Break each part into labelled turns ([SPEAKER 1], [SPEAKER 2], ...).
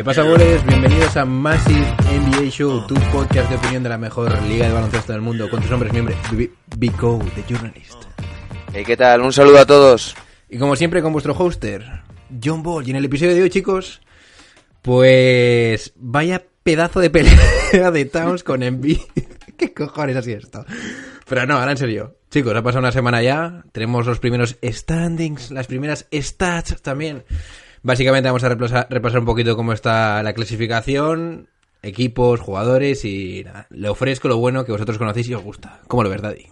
[SPEAKER 1] ¿Qué pasa, goles? Bienvenidos a Massive NBA Show, tu podcast de opinión de la mejor liga de baloncesto del mundo, con tus hombres miembros, Bico, The Journalist.
[SPEAKER 2] Hey, ¿Qué tal? Un saludo a todos.
[SPEAKER 1] Y como siempre, con vuestro hoster, John Ball. Y en el episodio de hoy, chicos, pues vaya pedazo de pelea de Towns con Envy. ¿Qué cojones así esto? Pero no, ahora en serio. Chicos, ha pasado una semana ya. Tenemos los primeros standings, las primeras stats también. Básicamente vamos a repasar, repasar un poquito cómo está la clasificación, equipos, jugadores y nada. Le ofrezco lo bueno que vosotros conocéis y os gusta. ¿Cómo lo ves, Daddy?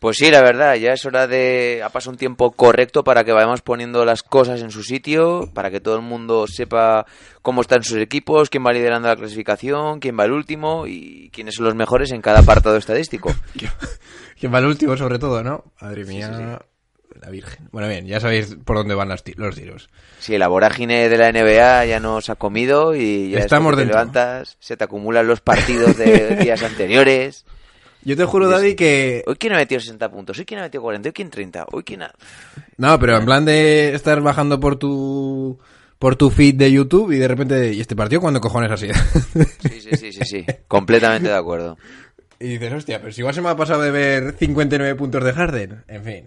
[SPEAKER 2] Pues sí, la verdad, ya es hora de... Ha pasado un tiempo correcto para que vayamos poniendo las cosas en su sitio, para que todo el mundo sepa cómo están sus equipos, quién va liderando la clasificación, quién va el último y quiénes son los mejores en cada apartado estadístico.
[SPEAKER 1] ¿Quién va el último sobre todo, no? Madre mía, la Virgen. Bueno, bien, ya sabéis por dónde van los, ti- los tiros.
[SPEAKER 2] Sí, la vorágine de la NBA ya nos ha comido y ya
[SPEAKER 1] Estamos
[SPEAKER 2] te levantas, se te acumulan los partidos de días anteriores.
[SPEAKER 1] Yo te juro, Daddy, que...
[SPEAKER 2] Hoy quién ha metido 60 puntos, hoy quién ha metido 40, hoy quién 30, hoy quién ha...
[SPEAKER 1] No, pero en plan de estar bajando por tu... Por tu feed de YouTube y de repente... ¿Y este partido cuándo cojones ha sido?
[SPEAKER 2] Sí, sí, sí, sí, sí, completamente de acuerdo.
[SPEAKER 1] Y dices, hostia, pero si igual se me ha pasado de ver 59 puntos de Harden. En fin.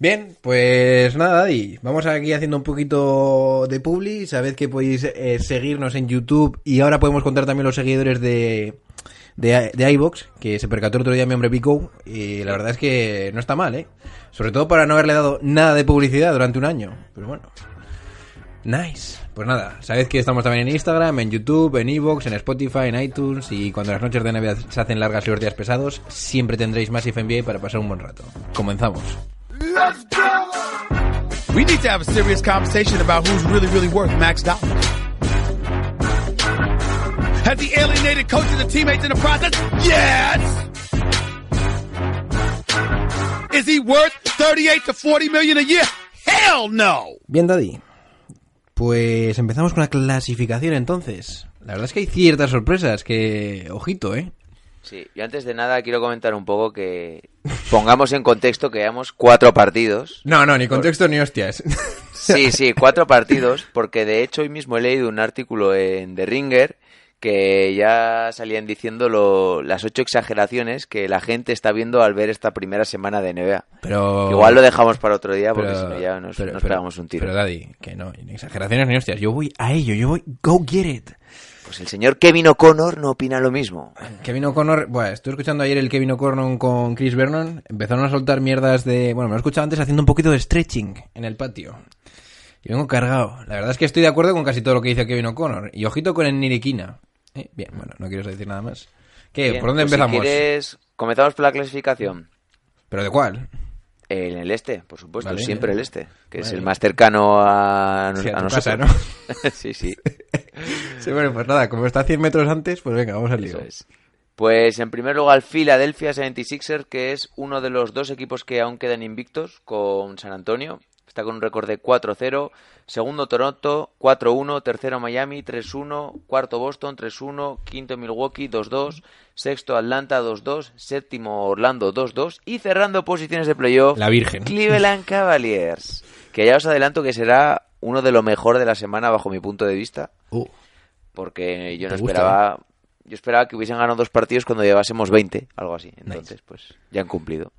[SPEAKER 1] Bien, pues nada, y vamos aquí haciendo un poquito de publi. Sabed que podéis eh, seguirnos en YouTube y ahora podemos contar también los seguidores de, de, de iVox, que se percató el otro día mi hombre Pico. Y la verdad es que no está mal, ¿eh? Sobre todo para no haberle dado nada de publicidad durante un año. Pero bueno. Nice. Pues nada, sabed que estamos también en Instagram, en YouTube, en Evox, en Spotify, en iTunes y cuando las noches de Navidad se hacen largas y los días pesados, siempre tendréis Massive NBA para pasar un buen rato. Comenzamos.
[SPEAKER 3] We need to have a serious conversation about who's really, really worth max dollars. Has he alienated coaches and teammates in the process? Yes! Is he worth 38 to 40 million a year? Hell no!
[SPEAKER 1] Bien, Daddy. Pues empezamos con la clasificación entonces. La verdad es que hay ciertas sorpresas que... Ojito, ¿eh?
[SPEAKER 2] Sí, yo antes de nada quiero comentar un poco que pongamos en contexto que llevamos cuatro partidos.
[SPEAKER 1] No, no, ni contexto ni hostias.
[SPEAKER 2] Sí, sí, cuatro partidos, porque de hecho hoy mismo he leído un artículo en The Ringer que ya salían diciendo lo- las ocho exageraciones que la gente está viendo al ver esta primera semana de NBA.
[SPEAKER 1] Pero...
[SPEAKER 2] Igual lo dejamos para otro día porque si no ya nos,
[SPEAKER 1] pero-
[SPEAKER 2] nos
[SPEAKER 1] pero-
[SPEAKER 2] pegamos un tiro.
[SPEAKER 1] Pero, Daddy, que no, ni exageraciones ni hostias. Yo voy a ello, yo voy... Go get it.
[SPEAKER 2] Pues el señor Kevin O'Connor no opina lo mismo.
[SPEAKER 1] Kevin O'Connor, bueno, estuve escuchando ayer el Kevin O'Connor con Chris Vernon, empezaron a soltar mierdas de, bueno, me lo he escuchado antes haciendo un poquito de stretching en el patio. Y vengo cargado. La verdad es que estoy de acuerdo con casi todo lo que dice Kevin O'Connor. Y ojito con el Niriquina. Eh, bien, bueno, no quiero decir nada más. ¿Qué?
[SPEAKER 2] Bien,
[SPEAKER 1] ¿Por dónde
[SPEAKER 2] pues si
[SPEAKER 1] empezamos?
[SPEAKER 2] quieres, comenzamos por la clasificación.
[SPEAKER 1] ¿Pero de cuál?
[SPEAKER 2] En el este, por supuesto,
[SPEAKER 1] Vale,
[SPEAKER 2] siempre el este, que es el más cercano a,
[SPEAKER 1] Sí, a
[SPEAKER 2] nosotros.
[SPEAKER 1] casa, ¿no?
[SPEAKER 2] sí, sí.
[SPEAKER 1] Sí, bueno, pues nada, como está a 100 metros antes, pues venga, vamos al lío.
[SPEAKER 2] Es. Pues en primer lugar, Philadelphia 76ers, que es uno de los dos equipos que aún quedan invictos con San Antonio. Está con un récord de 4-0. Segundo, Toronto, 4-1. Tercero, Miami, 3-1. Cuarto, Boston, 3-1. Quinto, Milwaukee, 2-2. Sexto, Atlanta, 2-2. Séptimo, Orlando, 2-2. Y cerrando posiciones de playoff,
[SPEAKER 1] La Virgen.
[SPEAKER 2] Cleveland Cavaliers. Que ya os adelanto que será uno de lo mejor de la semana bajo mi punto de vista
[SPEAKER 1] Uh,
[SPEAKER 2] porque yo no
[SPEAKER 1] gusta,
[SPEAKER 2] esperaba yo esperaba que hubiesen ganado dos partidos cuando llevásemos 20, algo así. Entonces, pues ya han cumplido.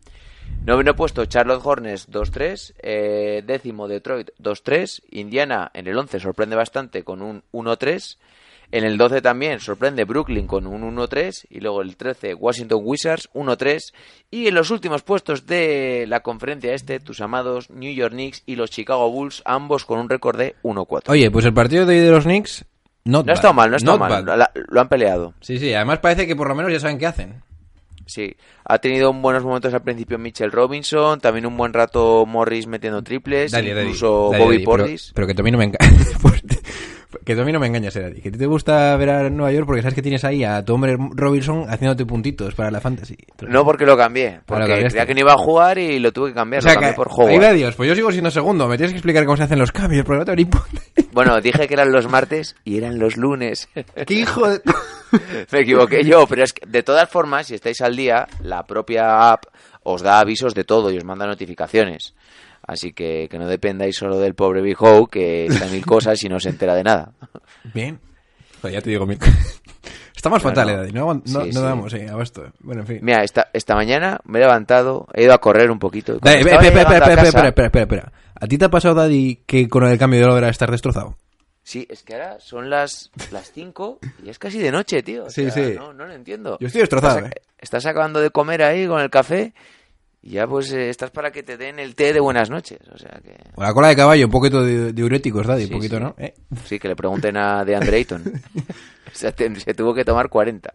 [SPEAKER 2] Noveno puesto, Charlotte Hornets 2-3. eh, décimo, Detroit 2-3. Indiana en el 11 sorprende bastante con un 1-3. En el 12 también sorprende Brooklyn con un 1-3. Y luego el 13, Washington Wizards 1-3. Y en los últimos puestos de la conferencia este, tus amados New York Knicks y los Chicago Bulls, ambos con un récord de 1-4.
[SPEAKER 1] Oye, pues el partido de hoy de los Knicks, not
[SPEAKER 2] No ha estado mal, no ha estado mal. La- lo han peleado.
[SPEAKER 1] Sí, sí, además parece que por lo menos ya saben qué hacen.
[SPEAKER 2] Sí, ha tenido buenos momentos al principio Mitchell Robinson, también un buen rato Morris metiendo triples,
[SPEAKER 1] Dale,
[SPEAKER 2] incluso
[SPEAKER 1] dale,
[SPEAKER 2] Bobby
[SPEAKER 1] dale, pero-
[SPEAKER 2] Portis.
[SPEAKER 1] Pero, que también no me encanta. que tú a mí no me engañas, Edadi. Que a ti te gusta ver a Nueva York porque sabes que tienes ahí a tu hombre Robinson haciéndote puntitos para la fantasy.
[SPEAKER 2] No porque lo cambié, porque creía que no iba a jugar y lo tuve que cambiar,
[SPEAKER 1] O sea,
[SPEAKER 2] lo cambié
[SPEAKER 1] que,
[SPEAKER 2] por
[SPEAKER 1] va Dios, pues yo sigo siendo segundo. Me tienes que explicar cómo se hacen los cambios, porque no idea.
[SPEAKER 2] Bueno, dije que eran los martes y eran los lunes.
[SPEAKER 1] ¡Qué hijo de...!
[SPEAKER 2] Me equivoqué yo, pero es que de todas formas, si estáis al día, la propia app os da avisos de todo y os manda notificaciones. Así que, que no dependáis solo del pobre Big Ho, que está mil cosas y no se entera de nada.
[SPEAKER 1] Bien. Joder, ya te digo mil... Estamos fatal. No, aguant- no,
[SPEAKER 2] sí,
[SPEAKER 1] no
[SPEAKER 2] sí.
[SPEAKER 1] damos, eh, abasto. Bueno, en fin.
[SPEAKER 2] Mira, esta, esta mañana me he levantado, he ido a correr un poquito.
[SPEAKER 1] Dale, espera, espera, espera, espera, espera. ¿A ti te ha pasado, Daddy, que con el cambio de hora estás destrozado?
[SPEAKER 2] Sí, es que ahora son las las 5 y es casi de noche, tío. O
[SPEAKER 1] Sí,
[SPEAKER 2] sea,
[SPEAKER 1] sí.
[SPEAKER 2] No, no lo entiendo.
[SPEAKER 1] Yo estoy destrozado,
[SPEAKER 2] Estás,
[SPEAKER 1] eh.
[SPEAKER 2] estás acabando de comer ahí con el café y ya pues eh, estás para que te den el té de buenas noches. O sea que...
[SPEAKER 1] Con la cola de caballo, un poquito de diuréticos, Daddy,
[SPEAKER 2] Sí,
[SPEAKER 1] un poquito,
[SPEAKER 2] sí.
[SPEAKER 1] ¿no? ¿Eh?
[SPEAKER 2] Sí, que le pregunten a de Ayton. o sea, te- se tuvo que tomar 40.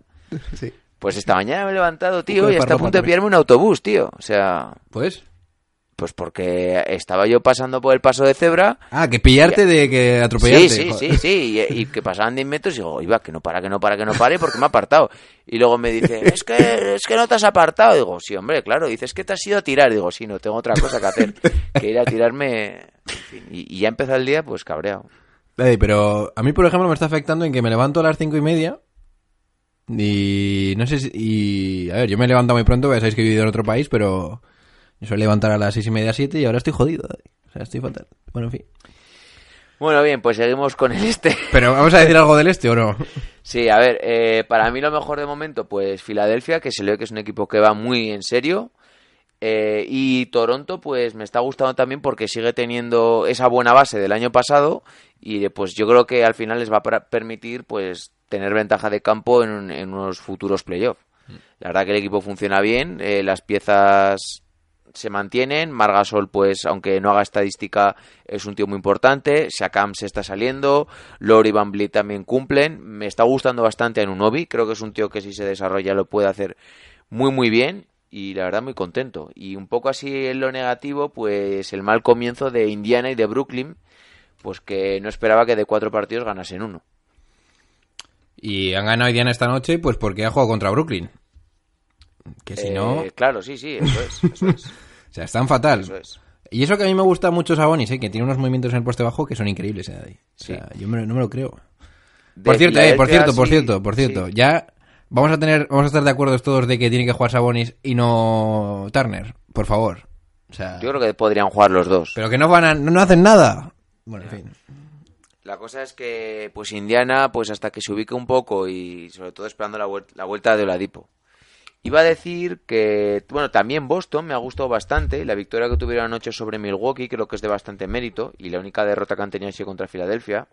[SPEAKER 1] Sí.
[SPEAKER 2] Pues esta mañana me he levantado, tío, y está a punto de pillarme un autobús, tío. O sea,
[SPEAKER 1] Pues...
[SPEAKER 2] pues porque estaba yo pasando por el paso de cebra.
[SPEAKER 1] Ah, que pillarte de que atropellarte.
[SPEAKER 2] Sí, sí,
[SPEAKER 1] joder.
[SPEAKER 2] sí, sí, y, y que pasaban 10 metros y digo, iba, que no para, que no para, que no pare, porque me ha apartado. Y luego me dice, es que, es que no te has apartado. Digo, sí, hombre, claro. Dice, es que te has ido a tirar. Digo, sí, no, tengo otra cosa que hacer, que ir a tirarme. En fin, y, ya empezó el día, pues cabreado.
[SPEAKER 1] Pero a mí, por ejemplo, me está afectando en que me levanto a las cinco y media y no sé si... Y, a ver, yo me he levantado muy pronto, ya sabéis que he vivido en otro país, pero yo suelo levantar a las seis y media, siete y ahora estoy jodido, Daddy. O sea, estoy fatal. Bueno, en fin.
[SPEAKER 2] Bueno, bien, pues seguimos con el este.
[SPEAKER 1] Pero vamos a decir algo del este o no.
[SPEAKER 2] Sí, a ver, eh, para mí lo mejor de momento, pues Filadelfia, que se le ve que es un equipo que va muy en serio. Eh, y Toronto, pues me está gustando también porque sigue teniendo esa buena base del año pasado. Y eh, pues yo creo que al final les va a permitir, pues, tener ventaja de campo en, en unos futuros playoffs. La verdad que el equipo funciona bien, eh, las piezas se mantienen. Margasol, pues, aunque no haga estadística, es un tío muy importante. Siakam se está saliendo. Lori Van Vliet también cumplen. Me está gustando bastante a Nunobi. Creo que es un tío que si se desarrolla lo puede hacer muy, muy bien. Y la verdad, muy contento. Y un poco así en lo negativo, pues el mal comienzo de Indiana y de Brooklyn. Pues que no esperaba que de cuatro partidos ganasen uno.
[SPEAKER 1] Y han ganado Diana esta noche, pues porque ha jugado contra Brooklyn. Que si
[SPEAKER 2] Eh,
[SPEAKER 1] no...
[SPEAKER 2] Claro, sí, sí, eso es. Eso es.
[SPEAKER 1] O sea, están fatal.
[SPEAKER 2] Eso es.
[SPEAKER 1] Y eso que a mí me gusta mucho Sabonis, ¿eh? que tiene unos movimientos en el poste bajo que son increíbles. ¿eh? O sea, yo me- no me lo creo. Por cierto, eh, por cierto, por
[SPEAKER 2] sí,
[SPEAKER 1] cierto, por cierto.
[SPEAKER 2] sí.
[SPEAKER 1] Ya vamos a tener, vamos a estar de acuerdo todos de que tiene que jugar Sabonis y no Turner, por favor. O sea,
[SPEAKER 2] Yo creo que podrían jugar los dos.
[SPEAKER 1] pero que no van a, no, no hacen nada. Bueno, en fin.
[SPEAKER 2] La cosa es que, pues Indiana, pues hasta que se ubique un poco y sobre todo esperando la, la vuelta de Oladipo. Iba a decir que, bueno, también Boston me ha gustado bastante. La victoria que tuvieron anoche sobre Milwaukee creo que es de bastante mérito. Y la única derrota que han tenido ha sido contra Filadelfia.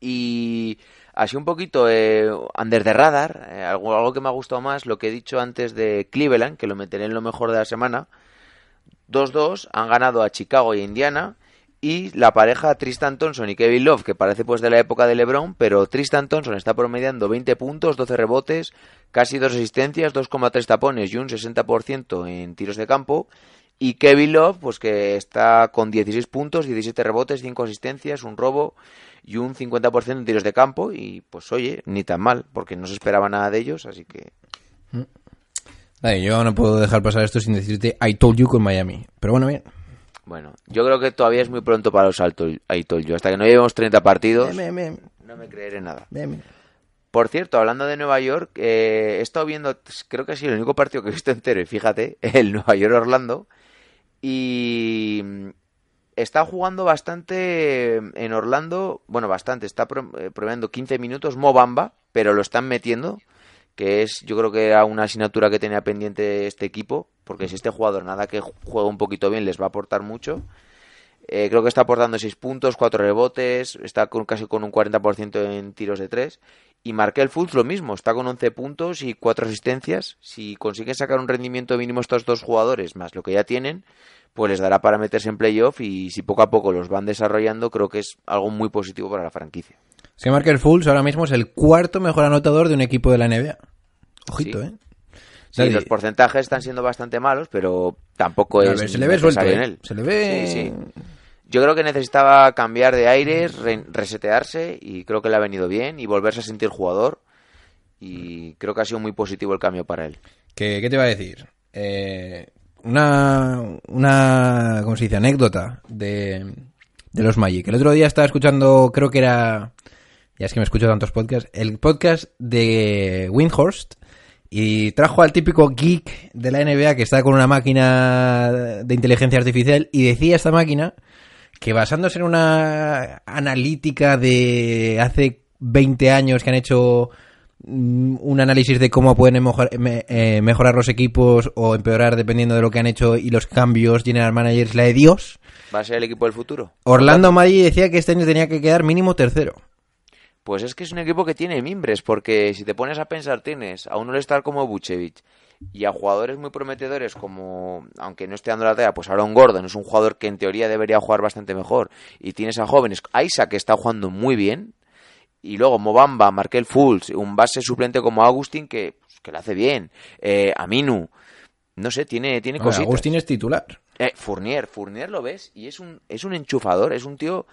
[SPEAKER 2] Y así un poquito eh, under the radar, eh, algo, algo que me ha gustado más, lo que he dicho antes de Cleveland, que lo meteré en lo mejor de la semana. 2-2 han ganado a Chicago y a Indiana y la pareja Tristan Thompson y Kevin Love, que parece pues de la época de LeBron, pero Tristan Thompson está promediando 20 puntos, 12 rebotes, casi dos asistencias, 2,3 tapones y un 60% en tiros de campo. Y Kevin Love, pues que está con 16 puntos, 17 rebotes, 5 asistencias, un robo y un 50% en tiros de campo. Y pues oye, ni tan mal, porque no se esperaba nada de ellos, así que
[SPEAKER 1] Vale, yo no puedo dejar pasar esto sin decirte I told you con Miami. Pero bueno, bien.
[SPEAKER 2] Bueno, yo creo que todavía es muy pronto para los altos, yo. Hasta que no llevemos 30 partidos,
[SPEAKER 1] Bien, bien,
[SPEAKER 2] no me creeré nada. Por cierto, hablando de Nueva York, eh, he estado viendo, creo que ha sido el único partido que he visto entero, y fíjate, el Nueva York-Orlando, y está jugando bastante en Orlando, bueno, bastante, está pro- eh, promediando 15 minutos Mobamba, pero lo están metiendo, que es, yo creo que era una asignatura que tenía pendiente este equipo, porque si este jugador nada que juegue un poquito bien les va a aportar mucho. Eh, creo que está aportando 6 puntos, 4 rebotes, está con, casi con un 40% en tiros de 3. Y Markel Fultz lo mismo, está con 11 puntos y 4 asistencias. Si consiguen sacar un rendimiento mínimo estos dos jugadores, más lo que ya tienen, pues les dará para meterse en playoff y si poco a poco los van desarrollando, creo que es algo muy positivo para la franquicia.
[SPEAKER 1] Es que Markel Fultz ahora mismo es el cuarto mejor anotador de un equipo de la NBA. Ojito,
[SPEAKER 2] Sí.
[SPEAKER 1] ¿eh?
[SPEAKER 2] Sí, los porcentajes están siendo bastante malos, pero tampoco es
[SPEAKER 1] ver, se le ve suelto,
[SPEAKER 2] en
[SPEAKER 1] ¿eh?
[SPEAKER 2] él.
[SPEAKER 1] Se le ve...
[SPEAKER 2] Sí, sí. Yo creo que necesitaba cambiar de aires, re- resetearse y creo que le ha venido bien y volverse a sentir jugador. Y creo que ha sido muy positivo el cambio para él.
[SPEAKER 1] ¿Qué, qué te iba a decir? Eh, una, una, ¿cómo se dice? Anécdota de, de los Magic. El otro día estaba escuchando, creo que era, ya es que me escucho tantos podcasts, el podcast de Windhorst y trajo al típico geek de la NBA que está con una máquina de inteligencia artificial y decía esta máquina que basándose en una analítica de hace 20 años que han hecho mm, un análisis de cómo pueden eh, mejorar los equipos o empeorar dependiendo de lo que han hecho y los cambios general managers, la de Dios.
[SPEAKER 2] ¿Va a ser el equipo del futuro?
[SPEAKER 1] Orlando Magic decía que este año tenía que quedar mínimo tercero.
[SPEAKER 2] Pues es que es un equipo que tiene mimbres, porque si te pones a pensar, tienes a un all como Vucevic y a jugadores muy prometedores como, aunque no esté dando la talla, pues Aaron Gordon es un jugador que en teoría debería jugar bastante mejor. Y tienes a jóvenes, Isaac que está jugando muy bien, y luego Mobamba, Markel Fultz, un base suplente como Agustín que, pues, que lo hace bien, eh, Aminu, no sé, tiene, tiene cositas.
[SPEAKER 1] Agustín es titular.
[SPEAKER 2] Eh, Fournier, Fournier lo ves y es un, es un enchufador, es un tío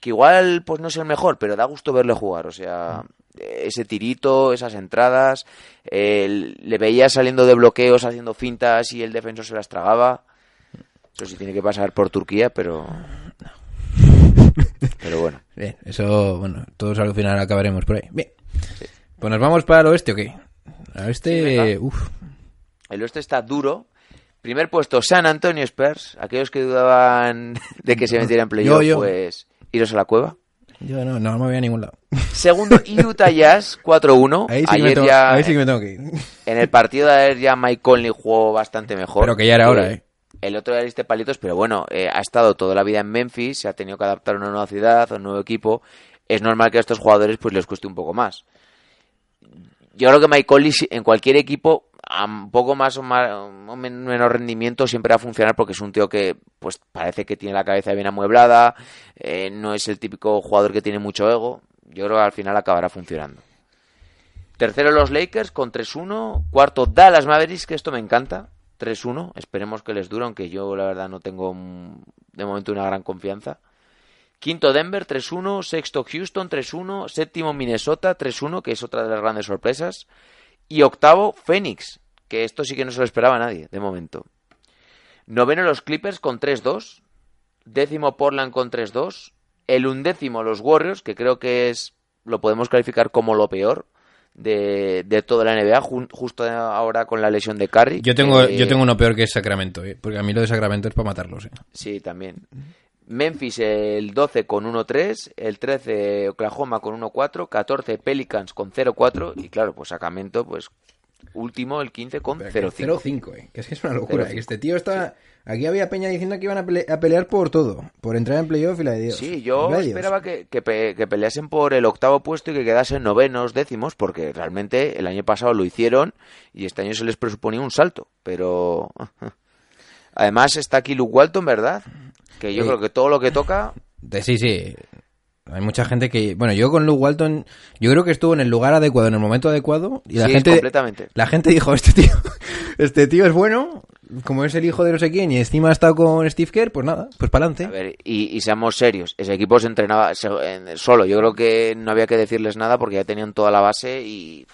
[SPEAKER 2] que igual pues no es el mejor, pero da gusto verle jugar, o sea, ese tirito, esas entradas, eh, le veía saliendo de bloqueos, haciendo fintas y el defensor se las tragaba. Eso sí tiene que pasar por Turquía, pero... Pero bueno.
[SPEAKER 1] Bien, eso, bueno, todos al final acabaremos por ahí. Bien. Pues nos vamos para el oeste, ¿o qué? Al oeste, uff.
[SPEAKER 2] El oeste está duro. Primer puesto, San Antonio Spurs. Aquellos que dudaban de que se metiera en playoff,
[SPEAKER 1] yo.
[SPEAKER 2] pues iros a la cueva.
[SPEAKER 1] Yo no, no me voy a ningún lado.
[SPEAKER 2] Segundo, Utah Jazz 4-1.
[SPEAKER 1] Ahí sí,
[SPEAKER 2] Ayer
[SPEAKER 1] tengo,
[SPEAKER 2] ya,
[SPEAKER 1] ahí sí que me tengo que ir.
[SPEAKER 2] en el partido de ayer ya Mike Conley jugó bastante mejor.
[SPEAKER 1] Pero que ya era hora, ¿eh?
[SPEAKER 2] El otro día diste palitos, pero bueno, eh, ha estado toda la vida en Memphis, se ha tenido que adaptar a una nueva ciudad, a un nuevo equipo. Es normal que a estos jugadores pues les cueste un poco más. Yo creo que Mike Conley si- en cualquier equipo a un poco más o, más, o men- menor rendimiento siempre va a funcionar porque es un tío que pues parece que tiene la cabeza bien amueblada, eh, no es el típico jugador que tiene mucho ego. Yo creo que al final acabará funcionando. Tercero los Lakers con 3-1. Cuarto Dallas Mavericks, que esto me encanta. 3-1. Esperemos que les dure, aunque yo la verdad no tengo mm, de momento una gran confianza. Quinto Denver 3-1. Sexto Houston 3-1. Séptimo Minnesota 3-1, que es otra de las grandes sorpresas. Y octavo Phoenix, que esto sí que no se lo esperaba a nadie, de momento. Noveno los Clippers con 3-2. Décimo Portland con 3-2. El undécimo los Warriors, que creo que es lo podemos calificar como lo peor de, de toda la NBA, jun- justo ahora con la lesión de Curry.
[SPEAKER 1] Yo tengo, yo tengo uno peor que es Sacramento, ¿eh? porque a mí lo de Sacramento es para matarlos. ¿eh?
[SPEAKER 2] Sí, también. Memphis el 12 con 1-3, el 13 Oklahoma con 1-4, 14 Pelicans con 0-4 y claro, pues Sacramento pues último el 15 con 0-5.
[SPEAKER 1] 0-5, ¿eh? que es que es una locura.
[SPEAKER 2] 0-5.
[SPEAKER 1] que este tío está. Aquí había Peña diciendo que iban a, pele- a pelear por todo, por entrar en playoff y la de Dios.
[SPEAKER 2] Sí, yo esperaba que, que, pe- que peleasen por el octavo puesto y que quedasen novenos, décimos, porque realmente el año pasado lo hicieron y este año se les presuponía un salto. Pero además está aquí Luke Walton, ¿verdad? Que yo
[SPEAKER 1] Sí.
[SPEAKER 2] creo que todo lo que toca
[SPEAKER 1] sí, sí. Hay mucha gente que. Bueno, yo con Luke Walton, yo creo que estuvo en el lugar adecuado, en el momento adecuado. Y la
[SPEAKER 2] Sí,
[SPEAKER 1] gente.
[SPEAKER 2] completamente.
[SPEAKER 1] La gente dijo: Este tío, este tío es bueno, como es el hijo de no sé quién, y encima ha estado con Steve Kerr, pues nada, pues para
[SPEAKER 2] A
[SPEAKER 1] adelante.
[SPEAKER 2] ver, y, y seamos serios, ese equipo se entrenaba solo. Yo creo que no había que decirles nada porque ya tenían toda la base y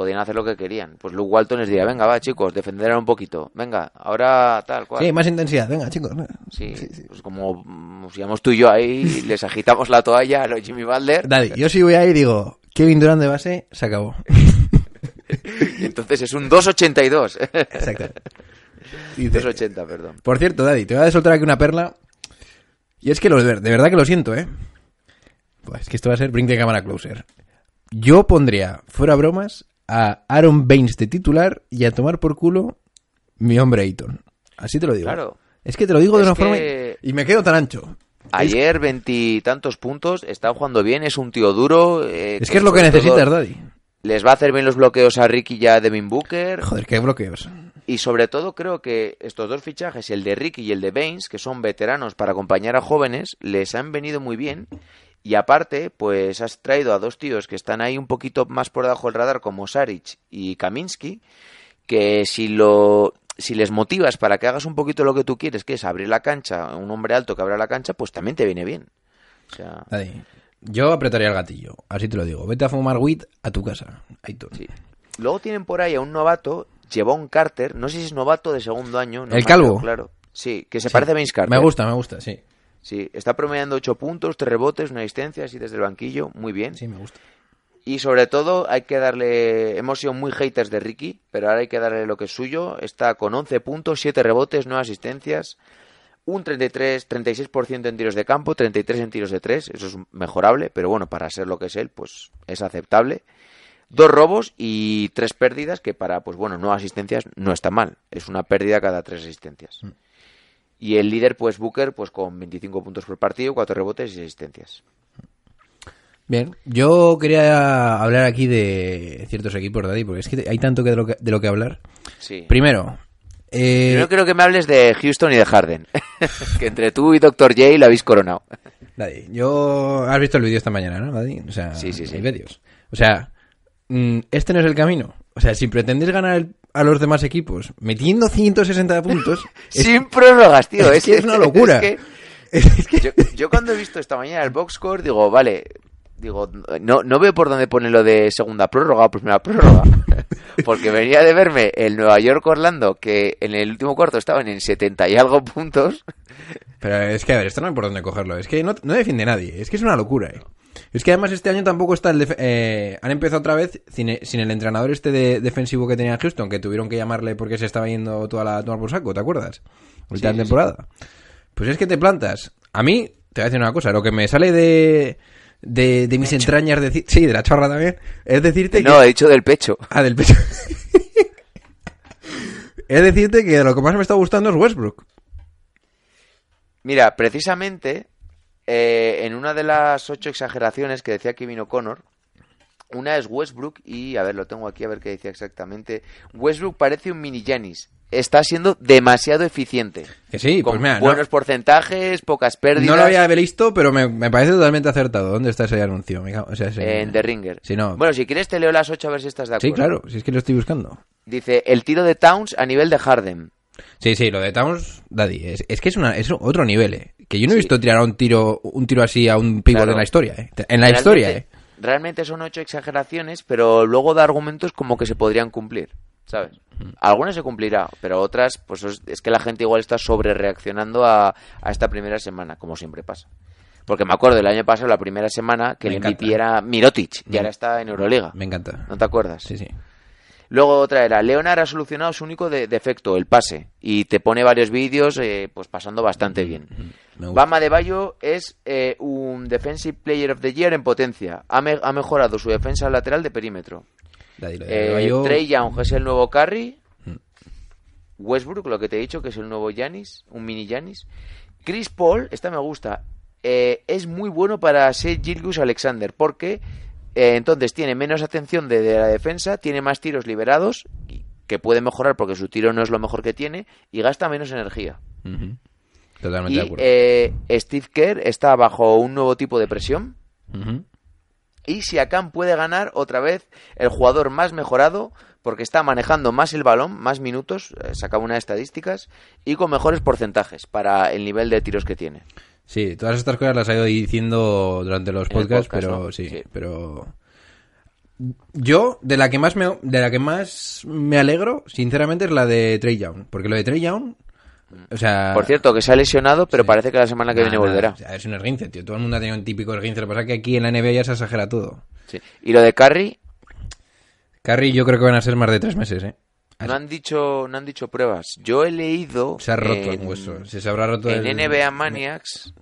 [SPEAKER 2] podían hacer lo que querían. Pues Luke Walton les diría, venga, va chicos, defender un poquito. Venga, ahora tal cual.
[SPEAKER 1] Sí, más intensidad, venga, chicos.
[SPEAKER 2] Sí, pues como mm, si íbamos tú y yo ahí les agitamos la toalla a los Jimmy Butler.
[SPEAKER 1] Daddy, yo si voy ahí y digo: Kevin Durant de base, se acabó.
[SPEAKER 2] Y entonces es un 2.82.
[SPEAKER 1] Exacto. Dice,
[SPEAKER 2] 2.80, perdón.
[SPEAKER 1] Por cierto, Daddy, te voy a soltar aquí una perla. Y es que lo, de verdad que lo siento, ¿eh? Pues es que esto va a ser Bring the Camera Closer. Yo pondría, fuera bromas, a Aaron Baines de titular y a tomar por culo mi hombre Ayton. Así te lo digo.
[SPEAKER 2] Claro.
[SPEAKER 1] Es que te lo digo de
[SPEAKER 2] Es
[SPEAKER 1] una
[SPEAKER 2] que-
[SPEAKER 1] forma y, me quedo tan ancho.
[SPEAKER 2] Ayer veintitantos puntos, está jugando bien, es un tío duro. eh,
[SPEAKER 1] Es que es lo que
[SPEAKER 2] todo
[SPEAKER 1] necesitas, Daddy.
[SPEAKER 2] Les va a hacer bien los bloqueos a Ricky y a Devin Booker.
[SPEAKER 1] Joder, qué bloqueos.
[SPEAKER 2] Y sobre todo creo que estos dos fichajes, el de Ricky y el de Baines, que son veteranos para acompañar a jóvenes, les han venido muy bien. Y aparte, pues has traído a dos tíos que están ahí un poquito más por debajo del radar, como Saric y Kaminsky, que si lo si les motivas para que hagas un poquito lo que tú quieres, que es abrir la cancha, un hombre alto que abra la cancha, pues también te viene bien. O sea,
[SPEAKER 1] yo apretaría el gatillo, así te lo digo. Vete a fumar weed a tu casa. Aitor.
[SPEAKER 2] sí. Luego tienen por ahí a un novato, Jevon Carter, no sé si es novato de segundo año. no
[SPEAKER 1] ¿El calvo?
[SPEAKER 2] Claro. Sí, que se
[SPEAKER 1] Sí.
[SPEAKER 2] parece a Vince Carter.
[SPEAKER 1] Me gusta, me gusta, sí.
[SPEAKER 2] Sí, está promediando 8 puntos, 3 rebotes, una asistencia, así desde el banquillo, muy bien.
[SPEAKER 1] Sí, me gusta.
[SPEAKER 2] Y sobre todo hay que darle, hemos sido muy haters de Ricky, pero ahora hay que darle lo que es suyo. Está con 11 puntos, 7 rebotes, 9 asistencias, un 33, 36% en tiros de campo, 33 en tiros de 3, eso es mejorable, pero bueno, para ser lo que es él, pues es aceptable. Dos robos y tres pérdidas, que para, pues bueno, nueve asistencias no está mal. Es una pérdida cada tres asistencias. Y el líder, pues Booker, pues con 25 puntos por partido, cuatro rebotes y asistencias.
[SPEAKER 1] Bien, yo quería hablar aquí de ciertos equipos, Daddy, porque es que hay tanto que de, lo que, de lo que hablar.
[SPEAKER 2] Sí.
[SPEAKER 1] Primero, eh,
[SPEAKER 2] Yo creo que me hables de Houston y de Harden. que entre tú y Dr. J lo habéis coronado.
[SPEAKER 1] Daddy, yo... Has visto el vídeo esta mañana, ¿no, Daddy? O sea,
[SPEAKER 2] Sí, sí, sí.
[SPEAKER 1] hay vídeos. O sea, mm, este no es el camino. O sea, si pretendés ganar el- a los demás equipos metiendo 160 puntos...
[SPEAKER 2] Sin prórrogas, tío.
[SPEAKER 1] es que es una locura.
[SPEAKER 2] es que yo, yo cuando he visto esta mañana el box score, digo, vale, digo, no, no veo por dónde pone lo de segunda prórroga o primera prórroga. Porque venía de verme el Nueva York Orlando, que en el último cuarto estaban en 70 y algo puntos.
[SPEAKER 1] Pero es que, a ver, esto no hay por dónde cogerlo. Es que no, no defiende nadie. Es que es una locura, eh. Es que además este año tampoco está el... def- eh, han empezado otra vez sin, sin el entrenador este de defensivo que tenía en Houston, que tuvieron que llamarle porque se estaba yendo toda la tomar por saco, ¿te acuerdas? Última
[SPEAKER 2] Sí, sí,
[SPEAKER 1] temporada. Pues es que te plantas. A mí, te voy a decir una cosa, lo que me sale de... De, de mis entrañas, decir, sí, de la chorra también, es decirte
[SPEAKER 2] No,
[SPEAKER 1] que...
[SPEAKER 2] he dicho del pecho.
[SPEAKER 1] Ah, del pecho. es decirte que lo que más me está gustando es Westbrook.
[SPEAKER 2] Mira, precisamente eh, en una de las ocho exageraciones que decía Kevin O'Connor, una es Westbrook y, a ver, lo tengo aquí a ver qué decía exactamente. Westbrook parece un mini Giannis. Está siendo demasiado eficiente.
[SPEAKER 1] Que sí,
[SPEAKER 2] con
[SPEAKER 1] pues mira, no-
[SPEAKER 2] buenos porcentajes, pocas pérdidas.
[SPEAKER 1] No lo había visto, pero me, me parece totalmente acertado. ¿Dónde está ese anuncio? Me cago- o sea, ese-
[SPEAKER 2] En The Ringer.
[SPEAKER 1] Sí, no.
[SPEAKER 2] Bueno, si quieres te leo las ocho a ver si estás de acuerdo.
[SPEAKER 1] sí, claro, si es que lo estoy buscando.
[SPEAKER 2] Dice, el tiro de Towns a nivel de Harden.
[SPEAKER 1] Sí, sí, lo de Towns, Daddy, es, es que es, una, es otro nivel, eh. Que yo no he
[SPEAKER 2] Sí.
[SPEAKER 1] visto tirar a un tiro, un tiro así a un pívot
[SPEAKER 2] Claro.
[SPEAKER 1] en la historia, eh. En la
[SPEAKER 2] Realmente-
[SPEAKER 1] historia, eh.
[SPEAKER 2] Realmente son ocho exageraciones, pero luego da argumentos como que se podrían cumplir, ¿sabes? Algunas se cumplirá, pero otras, pues es, que la gente igual está sobre reaccionando a, a esta primera semana, como siempre pasa. Porque me acuerdo del año pasado, la primera semana, que
[SPEAKER 1] Me
[SPEAKER 2] el
[SPEAKER 1] encanta.
[SPEAKER 2] MVP era Mirotic, y ahora está en Euroliga.
[SPEAKER 1] Me encanta.
[SPEAKER 2] ¿No te acuerdas?
[SPEAKER 1] Sí, sí.
[SPEAKER 2] Luego otra era, Leonard ha solucionado su único de- defecto, el pase, y te pone varios vídeos eh, pues pasando bastante bien. Bama de Bayo es eh, un Defensive Player of the Year en potencia. Ha, me- ha mejorado su defensa lateral de perímetro. Eh,
[SPEAKER 1] Bayo-
[SPEAKER 2] Trey Young es el nuevo Curry. Westbrook, lo que te he dicho, que es el nuevo Yanis, un mini Yanis. Chris Paul, esta me gusta, eh, es muy bueno para ser Gilgus Alexander, porque eh, entonces tiene menos atención de, de la defensa, tiene más tiros liberados, y- que puede mejorar porque su tiro no es lo mejor que tiene, y gasta menos energía.
[SPEAKER 1] Totalmente
[SPEAKER 2] Y
[SPEAKER 1] de acuerdo.
[SPEAKER 2] eh, Steve Kerr está bajo un nuevo tipo de presión.
[SPEAKER 1] Ujú.
[SPEAKER 2] Y Siakam puede ganar otra vez el jugador más mejorado porque está manejando más el balón, más minutos, eh, sacaba unas estadísticas y con mejores porcentajes para el nivel de tiros que tiene.
[SPEAKER 1] Sí, todas estas cosas las he ido diciendo durante los
[SPEAKER 2] En
[SPEAKER 1] podcasts,
[SPEAKER 2] podcast,
[SPEAKER 1] pero
[SPEAKER 2] ¿no?
[SPEAKER 1] sí,
[SPEAKER 2] Sí.
[SPEAKER 1] pero yo de la que más me de la que más me alegro, sinceramente, es la de Trey Young, porque lo de Trey Young, o sea,
[SPEAKER 2] Por cierto, que se ha lesionado, pero
[SPEAKER 1] Sí.
[SPEAKER 2] parece que la semana que viene volverá.
[SPEAKER 1] o sea, es un esguince, tío. Todo el mundo ha tenido un típico esguince. Lo que pasa es que aquí en la NBA ya se exagera todo.
[SPEAKER 2] Sí. Y lo de Curry,
[SPEAKER 1] Curry yo creo que van a ser más de tres meses, ¿eh?
[SPEAKER 2] No han dicho, no han dicho pruebas. Yo he leído
[SPEAKER 1] Se ha roto
[SPEAKER 2] en-
[SPEAKER 1] un hueso. Se, se habrá roto
[SPEAKER 2] En
[SPEAKER 1] el-
[SPEAKER 2] NBA Maniacs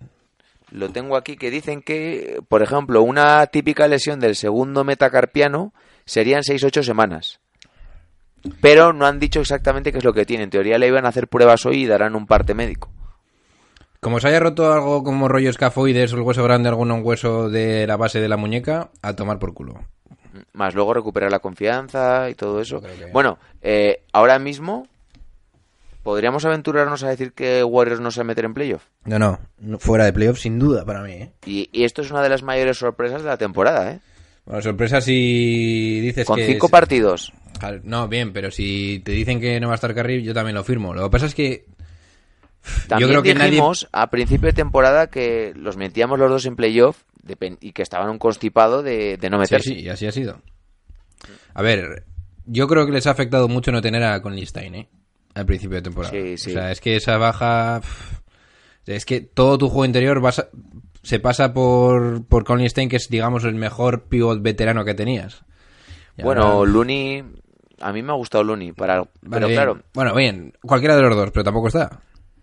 [SPEAKER 2] lo tengo aquí que dicen que, por ejemplo, una típica lesión del segundo metacarpiano serían 6-8 semanas. Pero no han dicho exactamente qué es lo que tiene. En teoría le iban a hacer pruebas hoy y darán un parte médico.
[SPEAKER 1] Como se haya roto algo como rollo escafoides o el hueso grande, algún hueso de la base de la muñeca, a tomar por culo.
[SPEAKER 2] Más luego recuperar la confianza y todo eso.
[SPEAKER 1] Que-
[SPEAKER 2] Bueno, eh, ahora mismo podríamos aventurarnos a decir que Warriors no se va a meter en playoff.
[SPEAKER 1] No, no, no, fuera de playoff sin duda para mí, ¿eh?
[SPEAKER 2] Y, y esto es una de las mayores sorpresas de la temporada, ¿eh?
[SPEAKER 1] Bueno, sorpresa si dices
[SPEAKER 2] Con
[SPEAKER 1] que
[SPEAKER 2] cinco
[SPEAKER 1] es-
[SPEAKER 2] partidos
[SPEAKER 1] No, bien, pero si te dicen que no va a estar Carril, yo también lo firmo. Lo que pasa es que.
[SPEAKER 2] También
[SPEAKER 1] yo creo que nadie.
[SPEAKER 2] a principio de temporada que los metíamos los dos en playoff y que estaban un constipado de, de no
[SPEAKER 1] Sí,
[SPEAKER 2] meterse.
[SPEAKER 1] sí, y así ha sido. A ver, yo creo que les ha afectado mucho no tener a Conley Stein, ¿eh? Al principio de temporada.
[SPEAKER 2] Sí, sí.
[SPEAKER 1] O sea, es que esa baja. Es que todo tu juego interior vas a- se pasa por, por Conley Stein, que es, digamos, el mejor pivot veterano que tenías. Y
[SPEAKER 2] Bueno,
[SPEAKER 1] ahora-
[SPEAKER 2] Looney, a mí me ha gustado Looney, para,
[SPEAKER 1] Vale,
[SPEAKER 2] pero
[SPEAKER 1] bien.
[SPEAKER 2] claro,
[SPEAKER 1] Bueno, bien, cualquiera de los dos, pero tampoco está.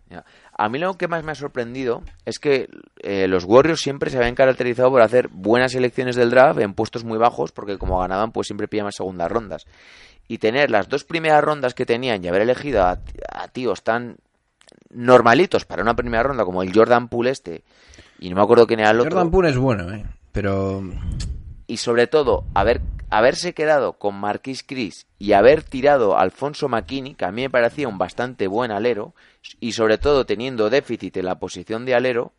[SPEAKER 2] Ya. A mí lo que más me ha sorprendido es que eh, los Warriors siempre se habían caracterizado por hacer buenas selecciones del draft en puestos muy bajos, porque como ganaban, pues siempre pillaban segundas rondas. Y tener las dos primeras rondas que tenían y haber elegido a, a tíos tan normalitos para una primera ronda como el Jordan Poole este, y no me acuerdo quién era el otro,
[SPEAKER 1] Jordan Poole es bueno, ¿eh? Pero.
[SPEAKER 2] y sobre todo haber, haberse quedado con Marquis Chris y haber tirado a Alfonso McKinney, que a mí me parecía un bastante buen alero, y sobre todo teniendo déficit en la posición de alero,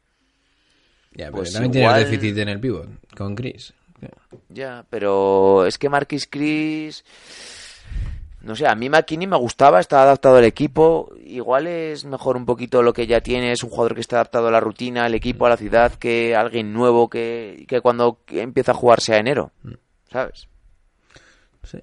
[SPEAKER 1] Ya, pero
[SPEAKER 2] Pues
[SPEAKER 1] también
[SPEAKER 2] igual-
[SPEAKER 1] tienes déficit en el pivot, con Chris.
[SPEAKER 2] ya, pero es que Marquis Chris, no sé, a mí McKinney me gustaba, está adaptado al equipo, igual es mejor un poquito lo que ya tiene, es un jugador que está adaptado a la rutina, al equipo, a la ciudad, que alguien nuevo que, que cuando empieza a jugarse a enero, ¿sabes?
[SPEAKER 1] Sí.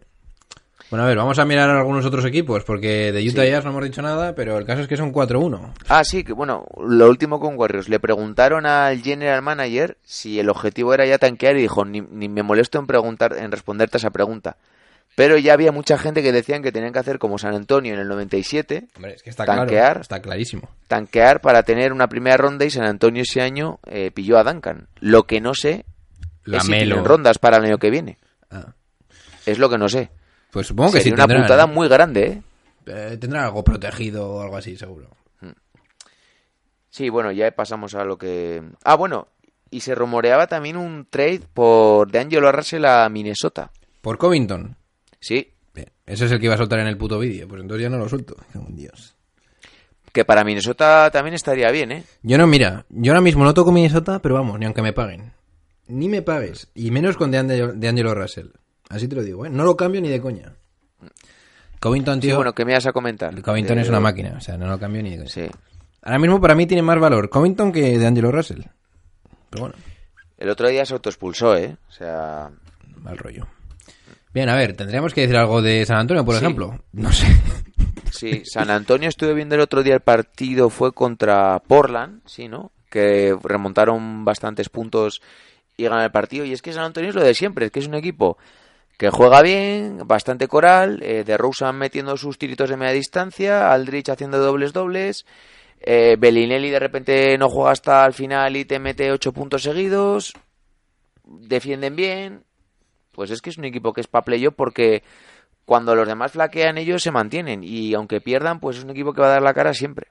[SPEAKER 1] Bueno, a ver, vamos a mirar algunos otros equipos, porque de Utah
[SPEAKER 2] Sí.
[SPEAKER 1] Jazz no hemos dicho nada, pero el caso es que son 4-1.
[SPEAKER 2] Ah, sí, que bueno, lo último con Warriors. Le preguntaron al general manager si el objetivo era ya tanquear y dijo, ni, ni me molesto en preguntar, en responderte a esa pregunta. Pero ya había mucha gente que decían que tenían que hacer como San Antonio en el 97,
[SPEAKER 1] Hombre, es que está
[SPEAKER 2] Tanquear.
[SPEAKER 1] claro, está clarísimo.
[SPEAKER 2] tanquear para tener una primera ronda y San Antonio ese año eh, pilló a Duncan. Lo que no sé
[SPEAKER 1] La
[SPEAKER 2] es si tienen rondas para el año que viene.
[SPEAKER 1] Ah,
[SPEAKER 2] Es lo que no sé.
[SPEAKER 1] Pues supongo que
[SPEAKER 2] Sería
[SPEAKER 1] sí
[SPEAKER 2] una
[SPEAKER 1] tendrán.
[SPEAKER 2] puntada
[SPEAKER 1] ¿eh?
[SPEAKER 2] muy grande, ¿eh?
[SPEAKER 1] Eh, tendrán algo protegido o algo así, seguro.
[SPEAKER 2] Sí, bueno, ya pasamos a lo que... Ah, bueno, y se rumoreaba también un trade por de Angelo Russell a Minnesota.
[SPEAKER 1] Por Covington.
[SPEAKER 2] Sí,
[SPEAKER 1] Bien, Ese es el que iba a soltar en el puto vídeo, pues entonces ya no lo suelto. En Dios.
[SPEAKER 2] que para Minnesota también estaría bien, ¿eh?
[SPEAKER 1] Yo no, mira, yo ahora mismo no toco Minnesota, pero vamos, ni aunque me paguen. Ni me pagues. Y menos con de Angelo, de Angelo Russell. Así te lo digo, ¿eh? No lo cambio ni de coña. Covington,
[SPEAKER 2] Sí,
[SPEAKER 1] tío.
[SPEAKER 2] bueno, ¿qué me vas a comentar?
[SPEAKER 1] Covington
[SPEAKER 2] Eh,
[SPEAKER 1] es una máquina, o sea, no lo cambio ni de coña.
[SPEAKER 2] Sí.
[SPEAKER 1] Ahora mismo para mí tiene más valor Covington que de Angelo Russell. Pero bueno,
[SPEAKER 2] El otro día se autoexpulsó, ¿eh? O sea,
[SPEAKER 1] mal rollo. Bien, a ver, tendríamos que decir algo de San Antonio, por
[SPEAKER 2] Sí.
[SPEAKER 1] ejemplo. No sé.
[SPEAKER 2] sí, San Antonio estuve viendo el otro día el partido, fue contra Portland, sí, ¿no? Que remontaron bastantes puntos y ganan el partido. Y es que San Antonio es lo de siempre, es que es un equipo que juega bien, bastante coral, eh, de Rosen metiendo sus tiritos de media distancia, Aldrich haciendo dobles dobles, eh, Bellinelli de repente no juega hasta el final y te mete ocho puntos seguidos, defienden bien, pues es que es un equipo que es para playoff porque cuando los demás flaquean ellos se mantienen y aunque pierdan pues es un equipo que va a dar la cara siempre.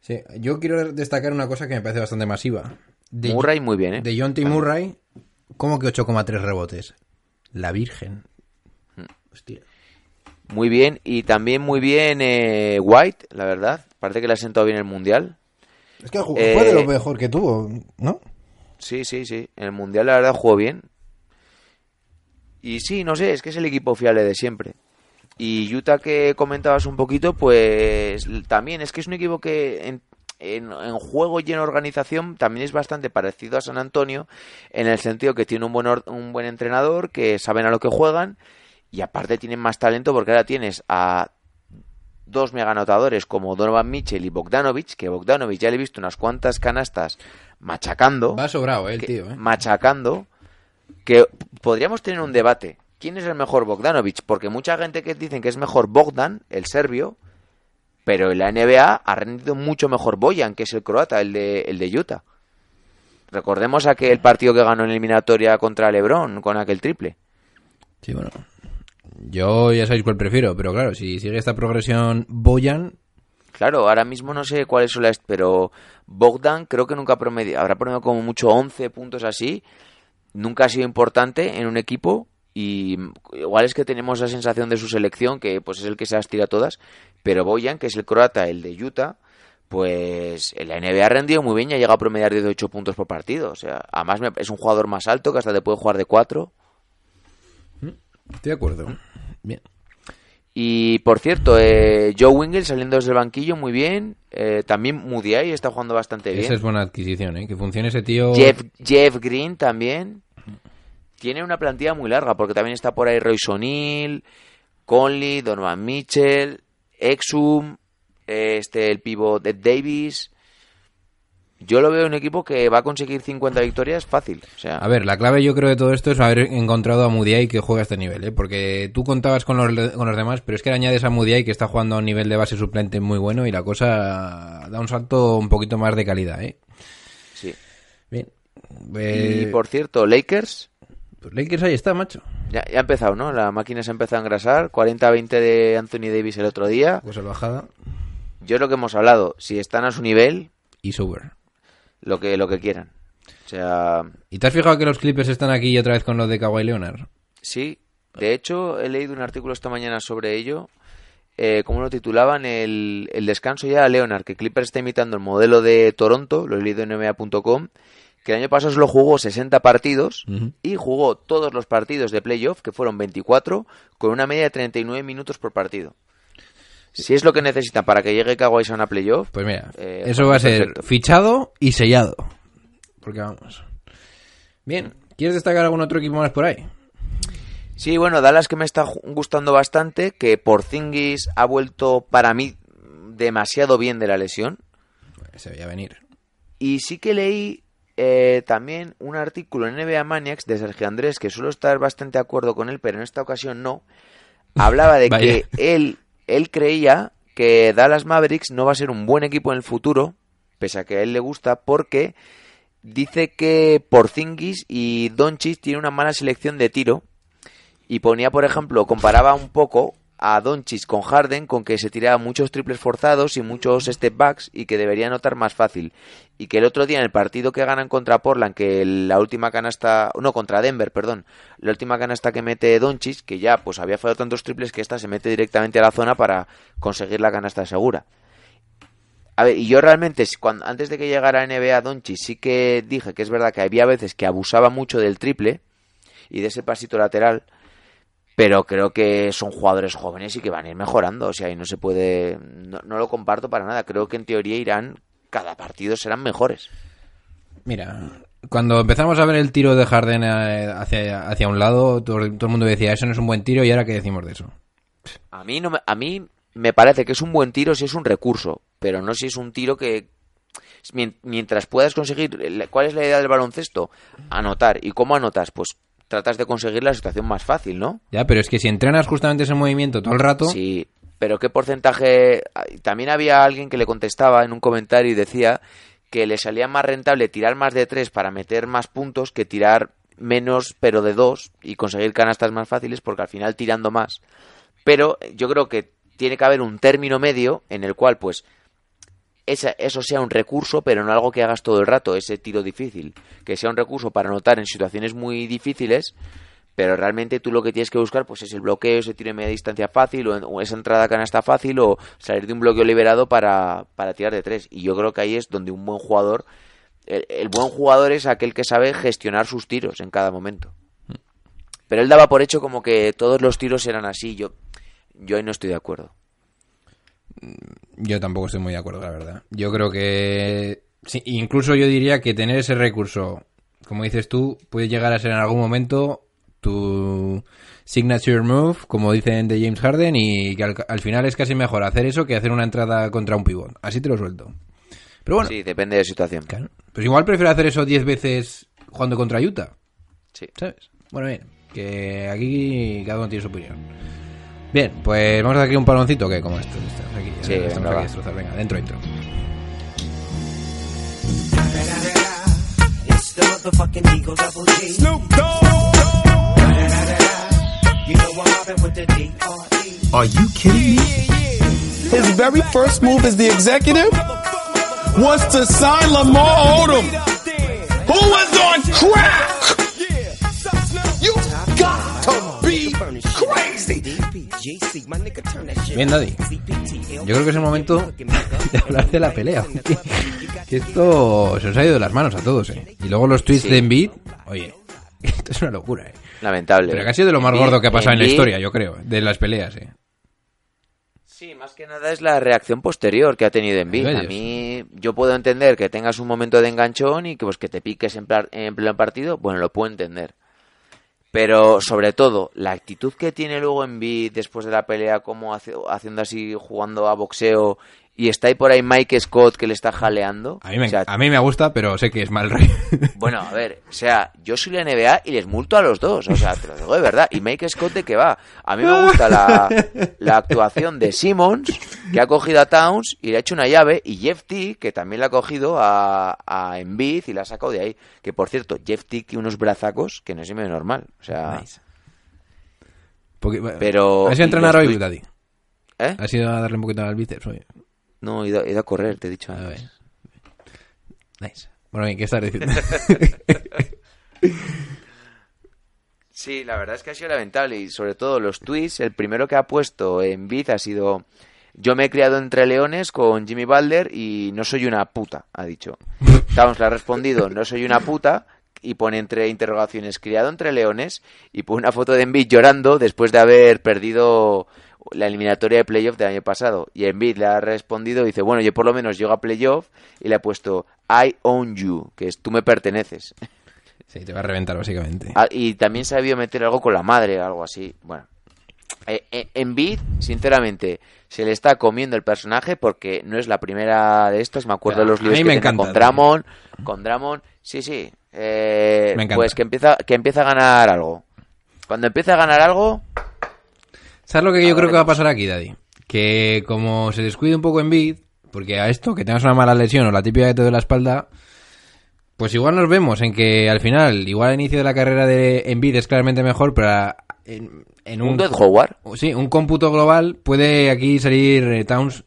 [SPEAKER 1] Sí, yo quiero destacar una cosa que me parece bastante masiva. De,
[SPEAKER 2] Murray muy bien, ¿eh?
[SPEAKER 1] De John T. Murray, ¿cómo que 8,3 rebotes? La Virgen.
[SPEAKER 2] Hmm.
[SPEAKER 1] Hostia.
[SPEAKER 2] Muy bien y también muy bien eh, White, la verdad. Parece que le ha sentado bien el Mundial.
[SPEAKER 1] Es que
[SPEAKER 2] Eh, fue de lo
[SPEAKER 1] mejor que tuvo, ¿no?
[SPEAKER 2] Sí, sí, sí. En el Mundial la verdad jugó bien. Y sí, no sé, es que es el equipo fiable de siempre. Y Utah que comentabas un poquito, pues también es que es un equipo que en, en- en juego y en organización también es bastante parecido a San Antonio, en el sentido que tiene un buen, or- un buen entrenador, que saben a lo que juegan, y aparte tienen más talento porque ahora tienes a dos mega anotadores como Donovan Mitchell y Bogdanovich, que Bogdanovich ya le he visto unas cuantas canastas machacando
[SPEAKER 1] Va sobrado, el
[SPEAKER 2] que-
[SPEAKER 1] tío, ¿eh?
[SPEAKER 2] machacando, que podríamos tener un debate. ¿Quién es el mejor Bogdanovich? Porque mucha gente que dicen que es mejor Bogdan, el serbio, pero en la NBA ha rendido mucho mejor Boyan, que es el croata, el de, el de Utah. Recordemos aquel partido que ganó en eliminatoria contra LeBron con aquel triple.
[SPEAKER 1] Sí, bueno. Yo ya sabéis cuál prefiero, pero claro, si sigue esta progresión Boyan,
[SPEAKER 2] Claro, ahora mismo no sé cuáles son las, pero Bogdan creo que nunca ha promediado, habrá promediado como mucho 11 puntos así. Nunca ha sido importante en un equipo y igual es que tenemos la sensación de su selección que pues es el que se las tira todas, pero Boyan, que es el croata, el de Utah, pues en la NBA ha rendido muy bien y ha llegado a promediar 18 puntos por partido. O sea, además es un jugador más alto que hasta te puede jugar de 4.
[SPEAKER 1] estoy de acuerdo. Bien.
[SPEAKER 2] Y por cierto, eh, Joe Wingle saliendo desde el banquillo muy bien. Eh, también Mudiay está jugando bastante bien.
[SPEAKER 1] Esa es buena adquisición, ¿eh? Que funcione ese tío.
[SPEAKER 2] Jeff, Jeff Green también. Tiene una plantilla muy larga porque también está por ahí Royce O'Neill, Conley, Donovan Mitchell, Exum, este el pivot Ed Davis. Yo lo veo un equipo que va a conseguir 50 victorias fácil. O sea,
[SPEAKER 1] A ver, la clave yo creo de todo esto es haber encontrado a Mudiay que juega a este nivel, ¿eh? Porque tú contabas con los, con los demás, pero es que le añades a Mudiay que está jugando a un nivel de base suplente muy bueno y la cosa da un salto un poquito más de calidad, ¿eh?
[SPEAKER 2] sí.
[SPEAKER 1] Bien.
[SPEAKER 2] Y
[SPEAKER 1] Eh,
[SPEAKER 2] por cierto, Lakers
[SPEAKER 1] pues Lakers ahí está, macho.
[SPEAKER 2] ya, ya ha empezado, ¿no? La máquina se ha empezado a engrasar. 40-20 de Anthony Davis el otro día.
[SPEAKER 1] Cosa bajada
[SPEAKER 2] Yo es lo que hemos hablado. Si están a su nivel,
[SPEAKER 1] y sober.
[SPEAKER 2] lo que, lo que quieran. O sea,
[SPEAKER 1] ¿Y te has fijado que los Clippers están aquí otra vez con los de Kawhi Leonard?
[SPEAKER 2] Sí, de hecho he leído un artículo esta mañana sobre ello, eh, como lo titulaban, el, el descanso ya a Leonard, que Clippers está imitando el modelo de Toronto, lo he leído en NBA.com, que el año pasado solo jugó 60 partidos y jugó todos los partidos de playoff, que fueron 24, con una media de 39 minutos por partido. Si es lo que necesitan para que llegue Kawhi a una playoff,
[SPEAKER 1] Pues mira,
[SPEAKER 2] Eh,
[SPEAKER 1] eso va a ser
[SPEAKER 2] perfecto.
[SPEAKER 1] fichado y sellado. Porque vamos. Bien, ¿quieres destacar algún otro equipo más por ahí?
[SPEAKER 2] Sí, bueno, Dallas que me está gustando bastante, que Porzingis ha vuelto para mí demasiado bien de la lesión.
[SPEAKER 1] Se veía venir.
[SPEAKER 2] Y sí que leí eh, también un artículo en NBA Maniacs de Sergio Andrés, que suelo estar bastante de acuerdo con él, pero en esta ocasión no. Hablaba de que él, él creía que Dallas Mavericks no va a ser un buen equipo en el futuro, pese a que a él le gusta, porque dice que Porzingis y Doncic tienen una mala selección de tiro y ponía, por ejemplo, comparaba un poco a Doncic con Harden con que se tiraba muchos triples forzados y muchos step backs y que debería anotar más fácil. Y que el otro día en el partido que ganan contra Portland, que la última canasta, no, contra Denver, perdón, la última canasta que mete Doncic, que ya pues había fallado tantos triples que esta se mete directamente a la zona para conseguir la canasta segura. A ver, y yo realmente, cuando, antes de que llegara a NBA Doncic, sí que dije que es verdad que había veces que abusaba mucho del triple y de ese pasito lateral, pero creo que son jugadores jóvenes y que van a ir mejorando. O sea, y no se puede. No, no lo comparto para nada. Creo que en teoría irán. Cada partido serán mejores.
[SPEAKER 1] Mira, cuando empezamos a ver el tiro de Harden eh, hacia, hacia un lado, todo, todo el mundo decía, eso no es un buen tiro, y ahora qué decimos de eso.
[SPEAKER 2] A mí, no me, a mí me parece que es un buen tiro si es un recurso, pero no si es un tiro que. mien- Mientras puedas conseguir. ¿Cuál es la idea del baloncesto? Anotar. ¿Y cómo anotas? Pues tratas de conseguir la situación más fácil, ¿no?
[SPEAKER 1] Ya, pero es que si entrenas justamente ese movimiento todo el rato,
[SPEAKER 2] Sí, pero ¿qué porcentaje? También había alguien que le contestaba en un comentario y decía que le salía más rentable tirar más de tres para meter más puntos que tirar menos pero de dos y conseguir canastas más fáciles porque al final tirando más. Pero yo creo que tiene que haber un término medio en el cual pues esa- eso sea un recurso, pero no algo que hagas todo el rato, ese tiro difícil. Que sea un recurso para anotar en situaciones muy difíciles, pero realmente tú lo que tienes que buscar pues es el bloqueo, ese tiro de media distancia fácil, o, o esa entrada a canasta fácil, o salir de un bloqueo liberado para, para tirar de tres. Y yo creo que ahí es donde un buen jugador, el, el buen jugador es aquel que sabe gestionar sus tiros en cada momento. Pero él daba por hecho como que todos los tiros eran así, yo, yo ahí no estoy de acuerdo.
[SPEAKER 1] Yo tampoco estoy muy de acuerdo, la verdad. Yo creo que... sí, incluso yo diría que tener ese recurso, como dices tú, puede llegar a ser en algún momento tu signature move, como dicen de James Harden, y que al, al final es casi mejor hacer eso que hacer una entrada contra un pivot. Así te lo suelto. Pero bueno,
[SPEAKER 2] Sí, depende de la situación.
[SPEAKER 1] claro. Pues igual prefiero hacer eso 10 veces jugando contra Utah,
[SPEAKER 2] Sí.
[SPEAKER 1] ¿sabes? Bueno, bien, que aquí cada uno tiene su opinión. Bien, pues vamos a hacer aquí un paloncito, que como esto, estamos aquí,
[SPEAKER 2] Sí,
[SPEAKER 1] estamos
[SPEAKER 2] venga,
[SPEAKER 1] aquí
[SPEAKER 2] va.
[SPEAKER 1] a destrozar. Venga, dentro,
[SPEAKER 4] D.R.E.
[SPEAKER 3] Are you kidding me? His very first move as the executive was to sign Lamar Odom, who was on crack. You got
[SPEAKER 1] Bien, Daddy. Yo creo que es el momento de hablar de la pelea. Que, esto se os ha ido de las manos a todos, ¿eh? Y luego los tweets
[SPEAKER 2] Sí.
[SPEAKER 1] de Embiid, oye, esto es una locura, ¿eh?
[SPEAKER 2] Lamentable.
[SPEAKER 1] Pero que ha sido de lo más
[SPEAKER 2] Embiid-
[SPEAKER 1] gordo que ha pasado en la historia, yo creo, de las peleas, ¿eh?
[SPEAKER 2] Sí, más que nada es la reacción posterior que ha tenido Embiid.
[SPEAKER 1] Ellos.
[SPEAKER 2] A mí, yo puedo entender que tengas un momento de enganchón y que pues que te piques en pleno partido, bueno, lo puedo entender. Pero sobre todo, la actitud que tiene luego Embiid después de la pelea, como hace- haciendo así, jugando a boxeo, y está ahí por ahí Mike Scott que le está jaleando.
[SPEAKER 1] A mí, me,
[SPEAKER 2] O sea,
[SPEAKER 1] a mí me gusta, pero sé que es mal rey.
[SPEAKER 2] bueno, a ver, o sea, yo soy la NBA y les multo a los dos, o sea, te lo digo de verdad. Y Mike Scott de qué va. A mí me gusta la, la actuación de Simmons, que ha cogido a Towns y le ha hecho una llave, y Jeff T, que también le ha cogido a, a Embiid y la ha sacado de ahí. Que por cierto, Jeff T unos brazacos que no es medio normal. O sea,
[SPEAKER 1] Nice. Porque- bueno,
[SPEAKER 2] Pero-
[SPEAKER 1] ¿Has ido a entrenar hoy, Daddy?
[SPEAKER 2] ¿eh?
[SPEAKER 1] ¿Has ido a darle un poquito al bíceps hoy?
[SPEAKER 2] No, he ido, he ido a correr, te he dicho
[SPEAKER 1] A
[SPEAKER 2] antes.
[SPEAKER 1] ver. Nice. Bueno, bien, ¿qué estás diciendo?
[SPEAKER 2] Sí, la verdad es que ha sido lamentable y sobre todo los tweets, el primero que ha puesto en Bit ha sido yo me he criado entre leones con Jimmy Balder y no soy una puta, ha dicho. Towns le ha respondido no soy una puta y pone entre interrogaciones criado entre leones y pone una foto de Embiid llorando después de haber perdido la eliminatoria de playoff del año pasado y Embiid le ha respondido dice bueno yo por lo menos llego a playoff y le ha puesto I own you que es tú me perteneces
[SPEAKER 1] Sí, te va a reventar, básicamente.
[SPEAKER 2] Ah, y también se ha debido meter algo con la madre, algo así. Bueno, eh, eh, Embiid, sinceramente, se le está comiendo el personaje porque no es la primera de estos. Me acuerdo de los líos
[SPEAKER 1] mí
[SPEAKER 2] que
[SPEAKER 1] me encanta,
[SPEAKER 2] con Dramon. Con Dramon, sí, sí. Eh,
[SPEAKER 1] Me encanta.
[SPEAKER 2] pues que empieza, que empieza a ganar algo. Cuando empieza a ganar algo,
[SPEAKER 1] ¿Sabes lo que yo creo que va a pasar aquí, Daddy? Que como se descuide un poco en bid, porque a esto, que tengas una mala lesión o la típica que te duele la espalda, pues igual nos vemos en que al final, igual al inicio de la carrera de Embiid es claramente mejor, pero en, en
[SPEAKER 2] un
[SPEAKER 1] un...
[SPEAKER 2] Dwight Howard.
[SPEAKER 1] Sí, un cómputo global puede aquí salir eh, Towns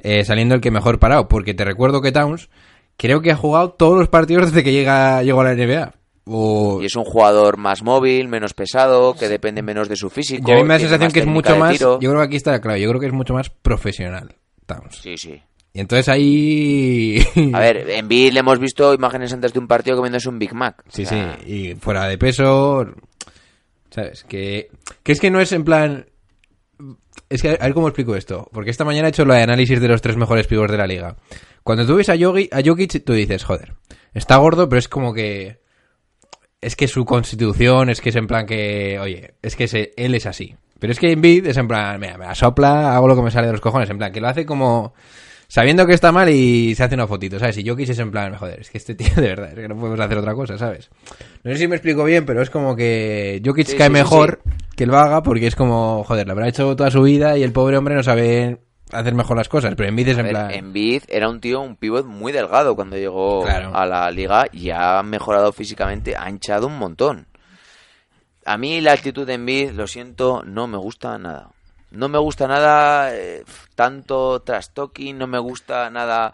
[SPEAKER 1] eh, saliendo el que mejor parado, porque te recuerdo que Towns creo que ha jugado todos los partidos desde que llega llegó a la NBA. O...
[SPEAKER 2] Y es un jugador más móvil, menos pesado, que depende menos de su físico.
[SPEAKER 1] Y a mí me da la sensación que es mucho
[SPEAKER 2] de
[SPEAKER 1] más. Yo creo que aquí está claro. Yo creo que es mucho más profesional, Towns.
[SPEAKER 2] Sí, sí.
[SPEAKER 1] Y entonces ahí.
[SPEAKER 2] A ver, en Bid le hemos visto imágenes antes de un partido comiéndose un Big Mac.
[SPEAKER 1] Sí,
[SPEAKER 2] O sea,
[SPEAKER 1] sí. Y fuera de peso. ¿Sabes? Que, que es que no es en plan. Es que a ver cómo explico esto. Porque esta mañana he hecho el análisis de los tres mejores pibos de la liga. Cuando tú ves a, Yogi, a Jokic, tú dices, joder, está gordo, pero es como que. Es que su constitución, es que es en plan que. Oye, es que se- él es así. Pero es que Embiid es en plan, mira, me la sopla, hago lo que me sale de los cojones. En plan, que lo hace como. Sabiendo que está mal y se hace una fotito, ¿sabes? Y Jokic es en plan, joder, es que este tío de verdad, es que no podemos hacer otra cosa, ¿sabes? No sé si me explico bien, pero es como que Jokic
[SPEAKER 2] Sí,
[SPEAKER 1] cae
[SPEAKER 2] sí, sí,
[SPEAKER 1] mejor que el Vaga porque es como, joder, lo habrá hecho toda su vida y el pobre hombre no sabe hacer mejor las cosas, pero Embiid es en
[SPEAKER 2] ver,
[SPEAKER 1] plan...
[SPEAKER 2] Embiid era un tío, un pivot muy delgado cuando llegó
[SPEAKER 1] Claro.
[SPEAKER 2] a la liga y ha mejorado físicamente, ha hinchado un montón. A mí la actitud de Embiid, lo siento, no me gusta nada. No me gusta nada eh, tanto trash talking, no me gusta nada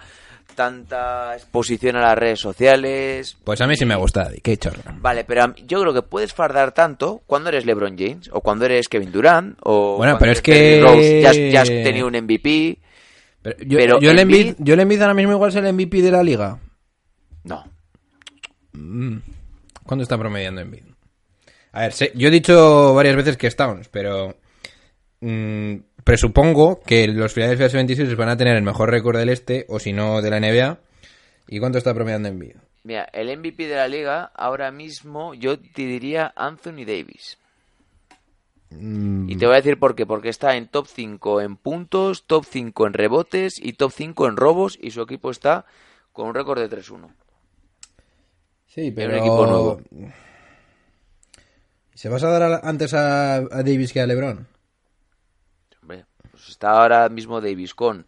[SPEAKER 2] tanta exposición a las redes sociales.
[SPEAKER 1] Pues a mí sí me gusta, qué chorro.
[SPEAKER 2] Vale, pero mí- yo creo que puedes fardar tanto cuando eres LeBron James o cuando eres Kevin Durant o
[SPEAKER 1] Bueno, pero es que-
[SPEAKER 2] Rose, ya, has- ya has tenido un MVP.
[SPEAKER 1] Pero yo,
[SPEAKER 2] Pero
[SPEAKER 1] yo, el
[SPEAKER 2] Embiid,
[SPEAKER 1] yo el ahora mismo igual es el MVP de la liga.
[SPEAKER 2] No,
[SPEAKER 1] ¿Cuánto está promediando Embiid? A ver, yo he dicho varias veces que es Towns, pero mm, presupongo que los Philadelphia 76 van a tener el mejor récord del este, o si no de la NBA. ¿Y cuánto está promediando Embiid?
[SPEAKER 2] Mira, el MVP de la liga ahora mismo yo te diría Anthony Davis. Y te voy a decir por qué. Porque está en top 5 en puntos, top 5 en rebotes y top 5 en robos y su equipo está con un récord de 3-1.
[SPEAKER 1] Sí,
[SPEAKER 2] pero- un equipo nuevo.
[SPEAKER 1] ¿Se vas a dar antes a Davis que a LeBron?
[SPEAKER 2] Pues está ahora mismo Davis con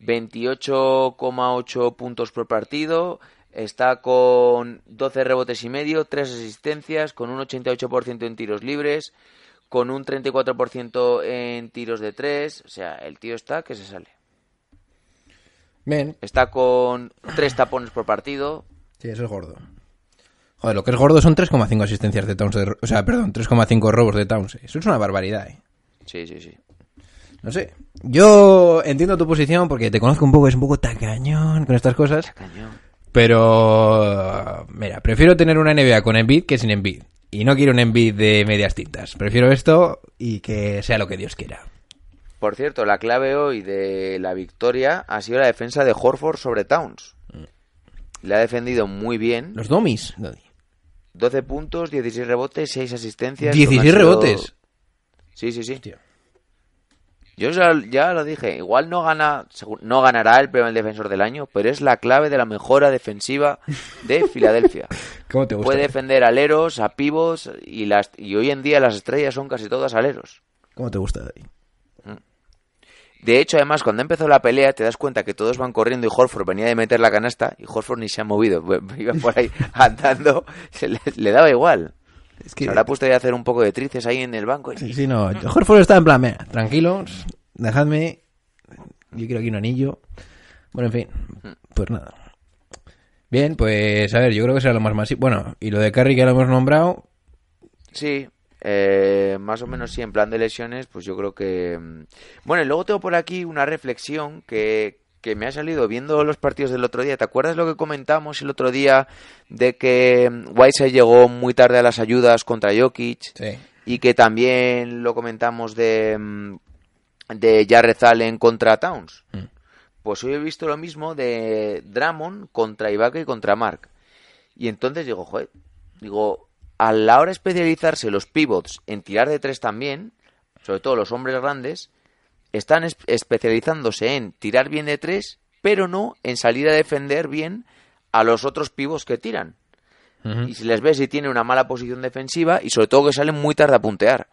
[SPEAKER 2] 28,8 puntos por partido, está con 12 rebotes y medio, 3 asistencias, con un 88% en tiros libres, con un 34% en tiros de 3, o sea, el tío está que se sale.
[SPEAKER 1] Bien,
[SPEAKER 2] Está con 3 tapones por partido,
[SPEAKER 1] sí, eso es gordo. Joder, lo que es gordo son 3,5 asistencias de Towns. de o sea, perdón, 3,5 robos de Towns. Eso es una barbaridad, eh.
[SPEAKER 2] sí, sí, sí.
[SPEAKER 1] No sé. Yo entiendo tu posición porque te conozco un poco, es un poco tacañón con estas cosas.
[SPEAKER 2] Cañón.
[SPEAKER 1] Pero, mira, prefiero tener una NBA con Embiid que sin Embiid. Y no quiero un Embiid de medias tintas. Prefiero esto y que sea lo que Dios quiera.
[SPEAKER 2] Por cierto, la clave hoy de la victoria ha sido la defensa de Horford sobre Towns. Le ha defendido muy bien.
[SPEAKER 1] Los domis.
[SPEAKER 2] 12 puntos, 16 rebotes, 6 asistencias.
[SPEAKER 1] 16
[SPEAKER 2] Son- ha sido-
[SPEAKER 1] rebotes.
[SPEAKER 2] Sí, sí, sí. Yo ya, ya lo dije, igual no gana, no ganará el premio del defensor del año, pero es la clave de la mejora defensiva de Filadelfia.
[SPEAKER 1] ¿Cómo te gusta?
[SPEAKER 2] Puede defender aleros, a pivos y las y hoy en día las estrellas son casi todas aleros.
[SPEAKER 1] ¿Cómo te gusta, Daddy?
[SPEAKER 2] De hecho, además, cuando empezó la pelea, te das cuenta que todos van corriendo y Horford venía de meter la canasta y Horford ni se ha movido. Iba por ahí andando, se le, le daba igual.
[SPEAKER 1] Es que...
[SPEAKER 2] Se habrá puesto ya a hacer un poco de trices ahí en el banco. y-
[SPEAKER 1] Sí, sí, no. Horford está en plan, "Mira, tranquilos, dejadme. Yo quiero aquí un anillo. Bueno, en fin, pues nada. Bien, pues a ver, yo creo que será lo más masivo. Bueno, y lo de Curry que ya lo hemos nombrado,
[SPEAKER 2] Sí, eh, más o menos sí, en plan de lesiones, pues yo creo que... mm, Bueno, y luego tengo por aquí una reflexión que, que me ha salido viendo los partidos del otro día. ¿Te acuerdas lo que comentamos el otro día de que mm, Whiteside llegó muy tarde a las ayudas contra Jokic?
[SPEAKER 1] sí.
[SPEAKER 2] Y que también lo comentamos de, mm, de Jarrett Allen contra Towns.
[SPEAKER 1] Mm.
[SPEAKER 2] Pues hoy he visto lo mismo de Drummond contra Ibaka y contra Mark. Y entonces digo, joder, digo, a la hora de especializarse los pivots en tirar de tres también, sobre todo los hombres grandes, están es- especializándose en tirar bien de tres, pero no en salir a defender bien a los otros pivots que tiran. Y si les ves si tiene una mala posición defensiva y sobre todo que salen muy tarde a puntear.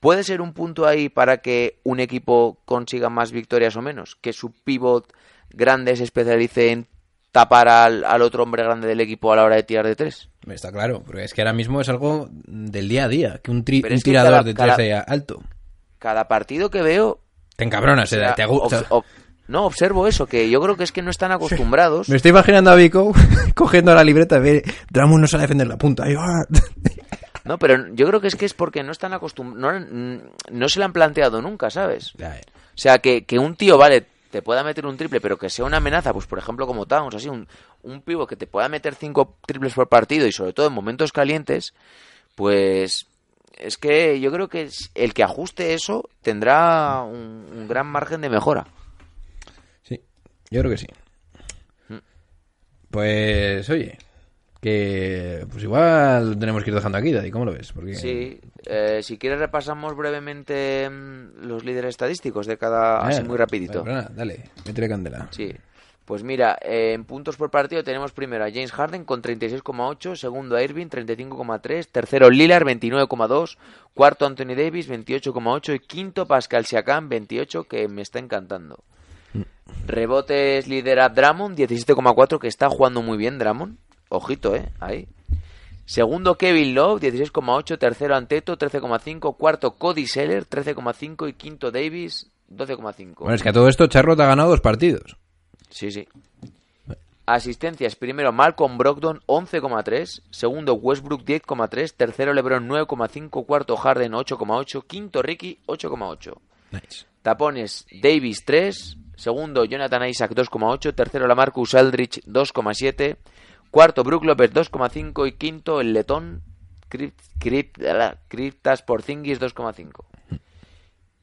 [SPEAKER 2] ¿Puede ser un punto ahí para que un equipo consiga más victorias o menos? Que su pivot grande se especialice en tapar al, al otro hombre grande del equipo a la hora de tirar de tres.
[SPEAKER 1] Está claro, porque es que ahora mismo es algo del día a día, que un, tri-
[SPEAKER 2] Pero
[SPEAKER 1] un
[SPEAKER 2] es que
[SPEAKER 1] tirador
[SPEAKER 2] cada-
[SPEAKER 1] de
[SPEAKER 2] cada-
[SPEAKER 1] 13 alto.
[SPEAKER 2] Cada partido que veo...
[SPEAKER 1] Te encabronas,
[SPEAKER 2] o sea,
[SPEAKER 1] te gusta.
[SPEAKER 2] ob- no, observo eso, que yo creo que es que no están acostumbrados.
[SPEAKER 1] Me estoy imaginando a Vico cogiendo la libreta ve, Drummond no sabe defender la punta.
[SPEAKER 2] No, pero yo creo que es que es porque no están acostumbrados, no, no se lo han planteado nunca, ¿sabes?
[SPEAKER 1] Ya, eh.
[SPEAKER 2] O sea, que, que un tío, vale, te pueda meter un triple, pero que sea una amenaza, pues por ejemplo como Towns, así, un, un pivo que te pueda meter cinco triples por partido y sobre todo en momentos calientes, pues es que yo creo que es- el que ajuste eso tendrá un, un gran margen de mejora.
[SPEAKER 1] Sí, yo creo que sí. Pues, oye, que pues igual tenemos que ir dejando aquí, Daddy, ¿cómo lo ves? Porque...
[SPEAKER 2] Sí, eh, si quieres repasamos brevemente mm, los líderes estadísticos de cada, así muy rapidito.
[SPEAKER 1] bueno, nada, dale, métele candela.
[SPEAKER 2] Sí. Pues mira, eh, en puntos por partido tenemos primero a James Harden con 36,8, segundo a Irving 35,3, tercero Lillard 29,2, cuarto Anthony Davis 28,8 y quinto Pascal Siakam 28 que me está encantando. Rebotes lidera Drummond 17,4 que está jugando muy bien Drummond. Ojito, eh, ahí. Segundo Kevin Love 16,8, tercero Anteto 13,5, cuarto Cody Seller 13,5 y quinto Davis 12,5.
[SPEAKER 1] Bueno, es que a todo esto Charlotte ha ganado dos partidos.
[SPEAKER 2] Sí, sí. Asistencias, primero Malcolm Brogdon 11,3, segundo Westbrook 10,3, tercero LeBron 9,5, cuarto Harden 8,8, quinto Ricky 8,8.
[SPEAKER 1] Nice.
[SPEAKER 2] Tapones Davis 3, segundo Jonathan Isaac 2,8, tercero Lamarcus Aldrich 2,7, cuarto Brook López 2,5 y quinto el letón Crypt, Crypt, Cryptas Porzingis 2,5.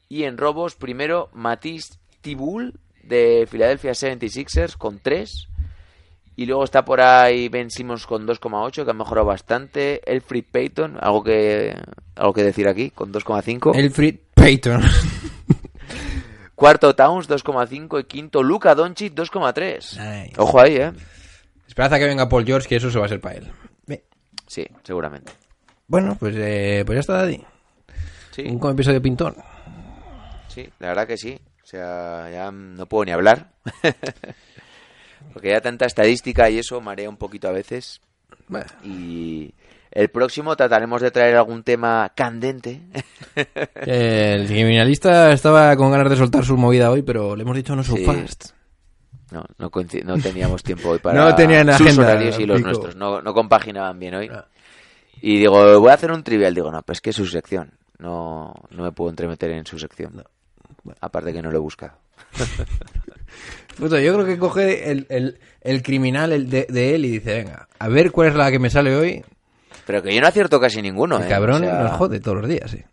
[SPEAKER 2] Y en robos, primero Matisse Tibul de Philadelphia 76ers con 3. Y luego está por ahí Ben Simmons con 2,8, que ha mejorado bastante. Elfrid Payton, algo que, algo que decir aquí, con 2,5.
[SPEAKER 1] Elfrid Payton.
[SPEAKER 2] Cuarto Towns 2,5 y quinto Luca Doncic 2,3.
[SPEAKER 1] Nice.
[SPEAKER 2] Ojo ahí, ¿eh?
[SPEAKER 1] Esperanza que venga Paul George, que eso se va a ser para él.
[SPEAKER 2] Sí, seguramente.
[SPEAKER 1] Bueno, pues, eh, pues ya está, Daddy.
[SPEAKER 2] Sí,
[SPEAKER 1] Un episodio pintón.
[SPEAKER 2] sí, la verdad que sí. O sea, ya no puedo ni hablar. Porque ya tanta estadística y eso marea un poquito a veces.
[SPEAKER 1] Bueno,
[SPEAKER 2] Y el próximo trataremos de traer algún tema candente.
[SPEAKER 1] el criminalista estaba con ganas de soltar su movida hoy, pero le hemos dicho no so
[SPEAKER 2] Sí.
[SPEAKER 1] fast.
[SPEAKER 2] No, no, no teníamos tiempo hoy para
[SPEAKER 1] No tenían
[SPEAKER 2] sus
[SPEAKER 1] agenda,
[SPEAKER 2] horarios y los
[SPEAKER 1] Pico.
[SPEAKER 2] nuestros. No, no compaginaban bien hoy.
[SPEAKER 1] Ah.
[SPEAKER 2] Y digo, voy a hacer un trivial. Digo, no, pues que es su sección. No, no me puedo entremeter en su sección. Aparte que no lo he buscado.
[SPEAKER 1] Puta, yo creo que coge el, el, el criminal el de, de él y dice, venga, a ver cuál es la que me sale hoy.
[SPEAKER 2] Pero que yo no acierto casi ninguno,
[SPEAKER 1] El
[SPEAKER 2] ¿eh?
[SPEAKER 1] cabrón
[SPEAKER 2] O sea,
[SPEAKER 1] nos jode todos los días, sí.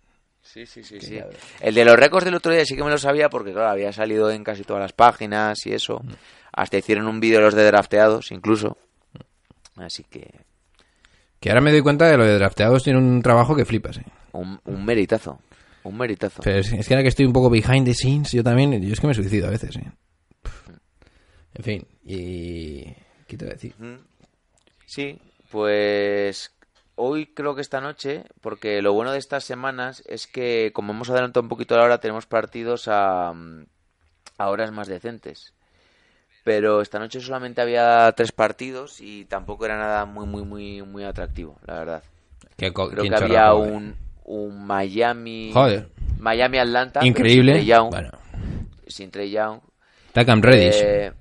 [SPEAKER 2] Sí, sí, sí, sí. El de los récords del otro día sí que me lo sabía porque, claro, había salido en casi todas las páginas y eso. Hasta hicieron un vídeo los de drafteados, incluso. Así que
[SPEAKER 1] Que ahora me doy cuenta de lo de drafteados tiene un trabajo que flipas, ¿eh?
[SPEAKER 2] un, un meritazo. Un meritazo.
[SPEAKER 1] Pero es, es que ahora que estoy un poco behind the scenes, yo también, yo es que me suicido a veces, ¿eh? En fin, y... ¿Qué te voy a decir?
[SPEAKER 2] Sí, pues hoy creo que esta noche, porque lo bueno de estas semanas es que como hemos adelantado un poquito la hora, tenemos partidos a, a horas más decentes. Pero esta noche solamente había tres partidos y tampoco era nada muy, muy, muy, muy atractivo, la verdad. Creo que había un, un Miami...
[SPEAKER 1] Joder.
[SPEAKER 2] Miami-Atlanta. pero
[SPEAKER 1] Increíble.
[SPEAKER 2] Sin Trey Young.
[SPEAKER 1] Bueno,
[SPEAKER 2] Sin Trey Young.
[SPEAKER 1] Takam Reddish.
[SPEAKER 2] Eh,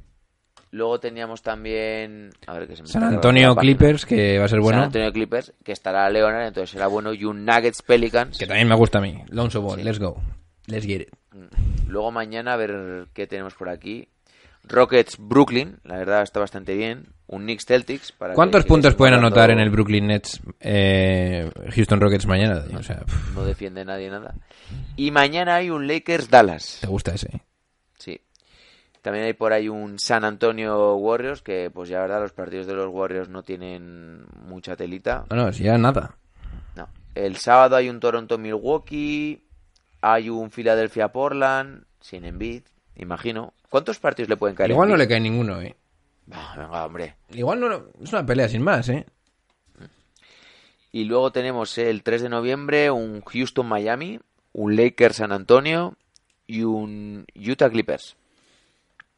[SPEAKER 2] luego teníamos también... A ver, que se me
[SPEAKER 1] San Antonio. Clippers, que va a ser bueno.
[SPEAKER 2] San Antonio Clippers, que estará Leonard, entonces será bueno. Y un Nuggets Pelicans.
[SPEAKER 1] Que también me gusta a mí. Lonzo Ball, let's go. Let's get it.
[SPEAKER 2] Luego mañana a ver qué tenemos por aquí. Rockets Brooklyn, la verdad está bastante bien. Un Knicks Celtics. Para
[SPEAKER 1] ¿Cuántos puntos pueden anotar en el Brooklyn Nets eh, Houston Rockets mañana? O sea, pff,
[SPEAKER 2] No defiende nadie nada. Y mañana hay un Lakers Dallas.
[SPEAKER 1] te gusta ese. ¿eh?
[SPEAKER 2] Sí. También hay por ahí un San Antonio Warriors, que pues ya la verdad los partidos de los Warriors no tienen mucha telita.
[SPEAKER 1] No, no, si ya nada.
[SPEAKER 2] No. El sábado hay un Toronto Milwaukee, hay un Philadelphia Portland, sin Embiid, imagino. ¿Cuántos partidos le pueden caer?
[SPEAKER 1] Igual no le cae ninguno, ¿eh?
[SPEAKER 2] Ah, venga, hombre.
[SPEAKER 1] Igual no, es una pelea sin más, ¿eh?
[SPEAKER 2] Y luego tenemos el 3 de noviembre un Houston Miami, un Lakers San Antonio y un Utah Clippers.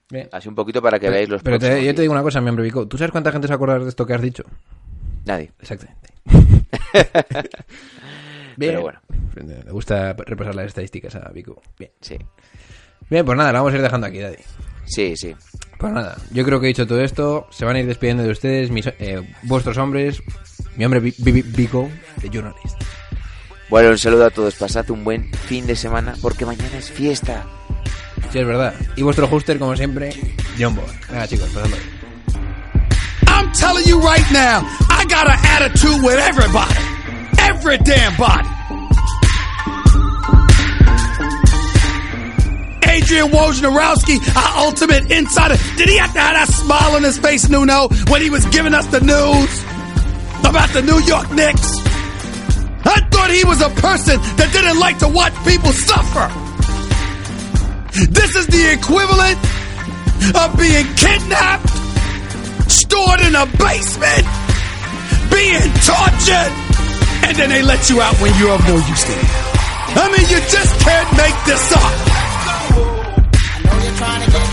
[SPEAKER 1] Bien.
[SPEAKER 2] Así un poquito para que veáis los
[SPEAKER 1] Pero te- yo te digo una cosa, miembro Vico. ¿Tú sabes cuánta gente se acuerda de esto que has dicho?
[SPEAKER 2] Nadie.
[SPEAKER 1] Exactamente.
[SPEAKER 2] Pero bueno.
[SPEAKER 1] Me gusta repasar las estadísticas a Vico. Bien.
[SPEAKER 2] Sí.
[SPEAKER 1] Bien, pues nada, la vamos a ir dejando aquí, Daddy.
[SPEAKER 2] Sí, sí.
[SPEAKER 1] Pues nada, yo creo que he dicho todo esto. Se van a ir despidiendo de ustedes, mis, eh, vuestros hombres, mi hombre Vi- Vi- Vico, de Journalist.
[SPEAKER 2] Bueno, un saludo a todos. Pasad un buen fin de semana porque mañana es fiesta.
[SPEAKER 1] Sí, es verdad. Y vuestro hoster, como siempre, John Boy. Venga, chicos, pasadlo bien.
[SPEAKER 3] I'm telling you right now, I got an attitude with everybody. Every damn body. Adrian Wojnarowski, our ultimate insider. Did he have to have that smile on his face, Nuno, when he was giving us the news about the New York Knicks? I thought he was a person that didn't like to watch people suffer. This is the equivalent of being kidnapped stored in a basement, being tortured, and then they let you out when you're of no use to them. I mean, you just can't make this up
[SPEAKER 5] trying to get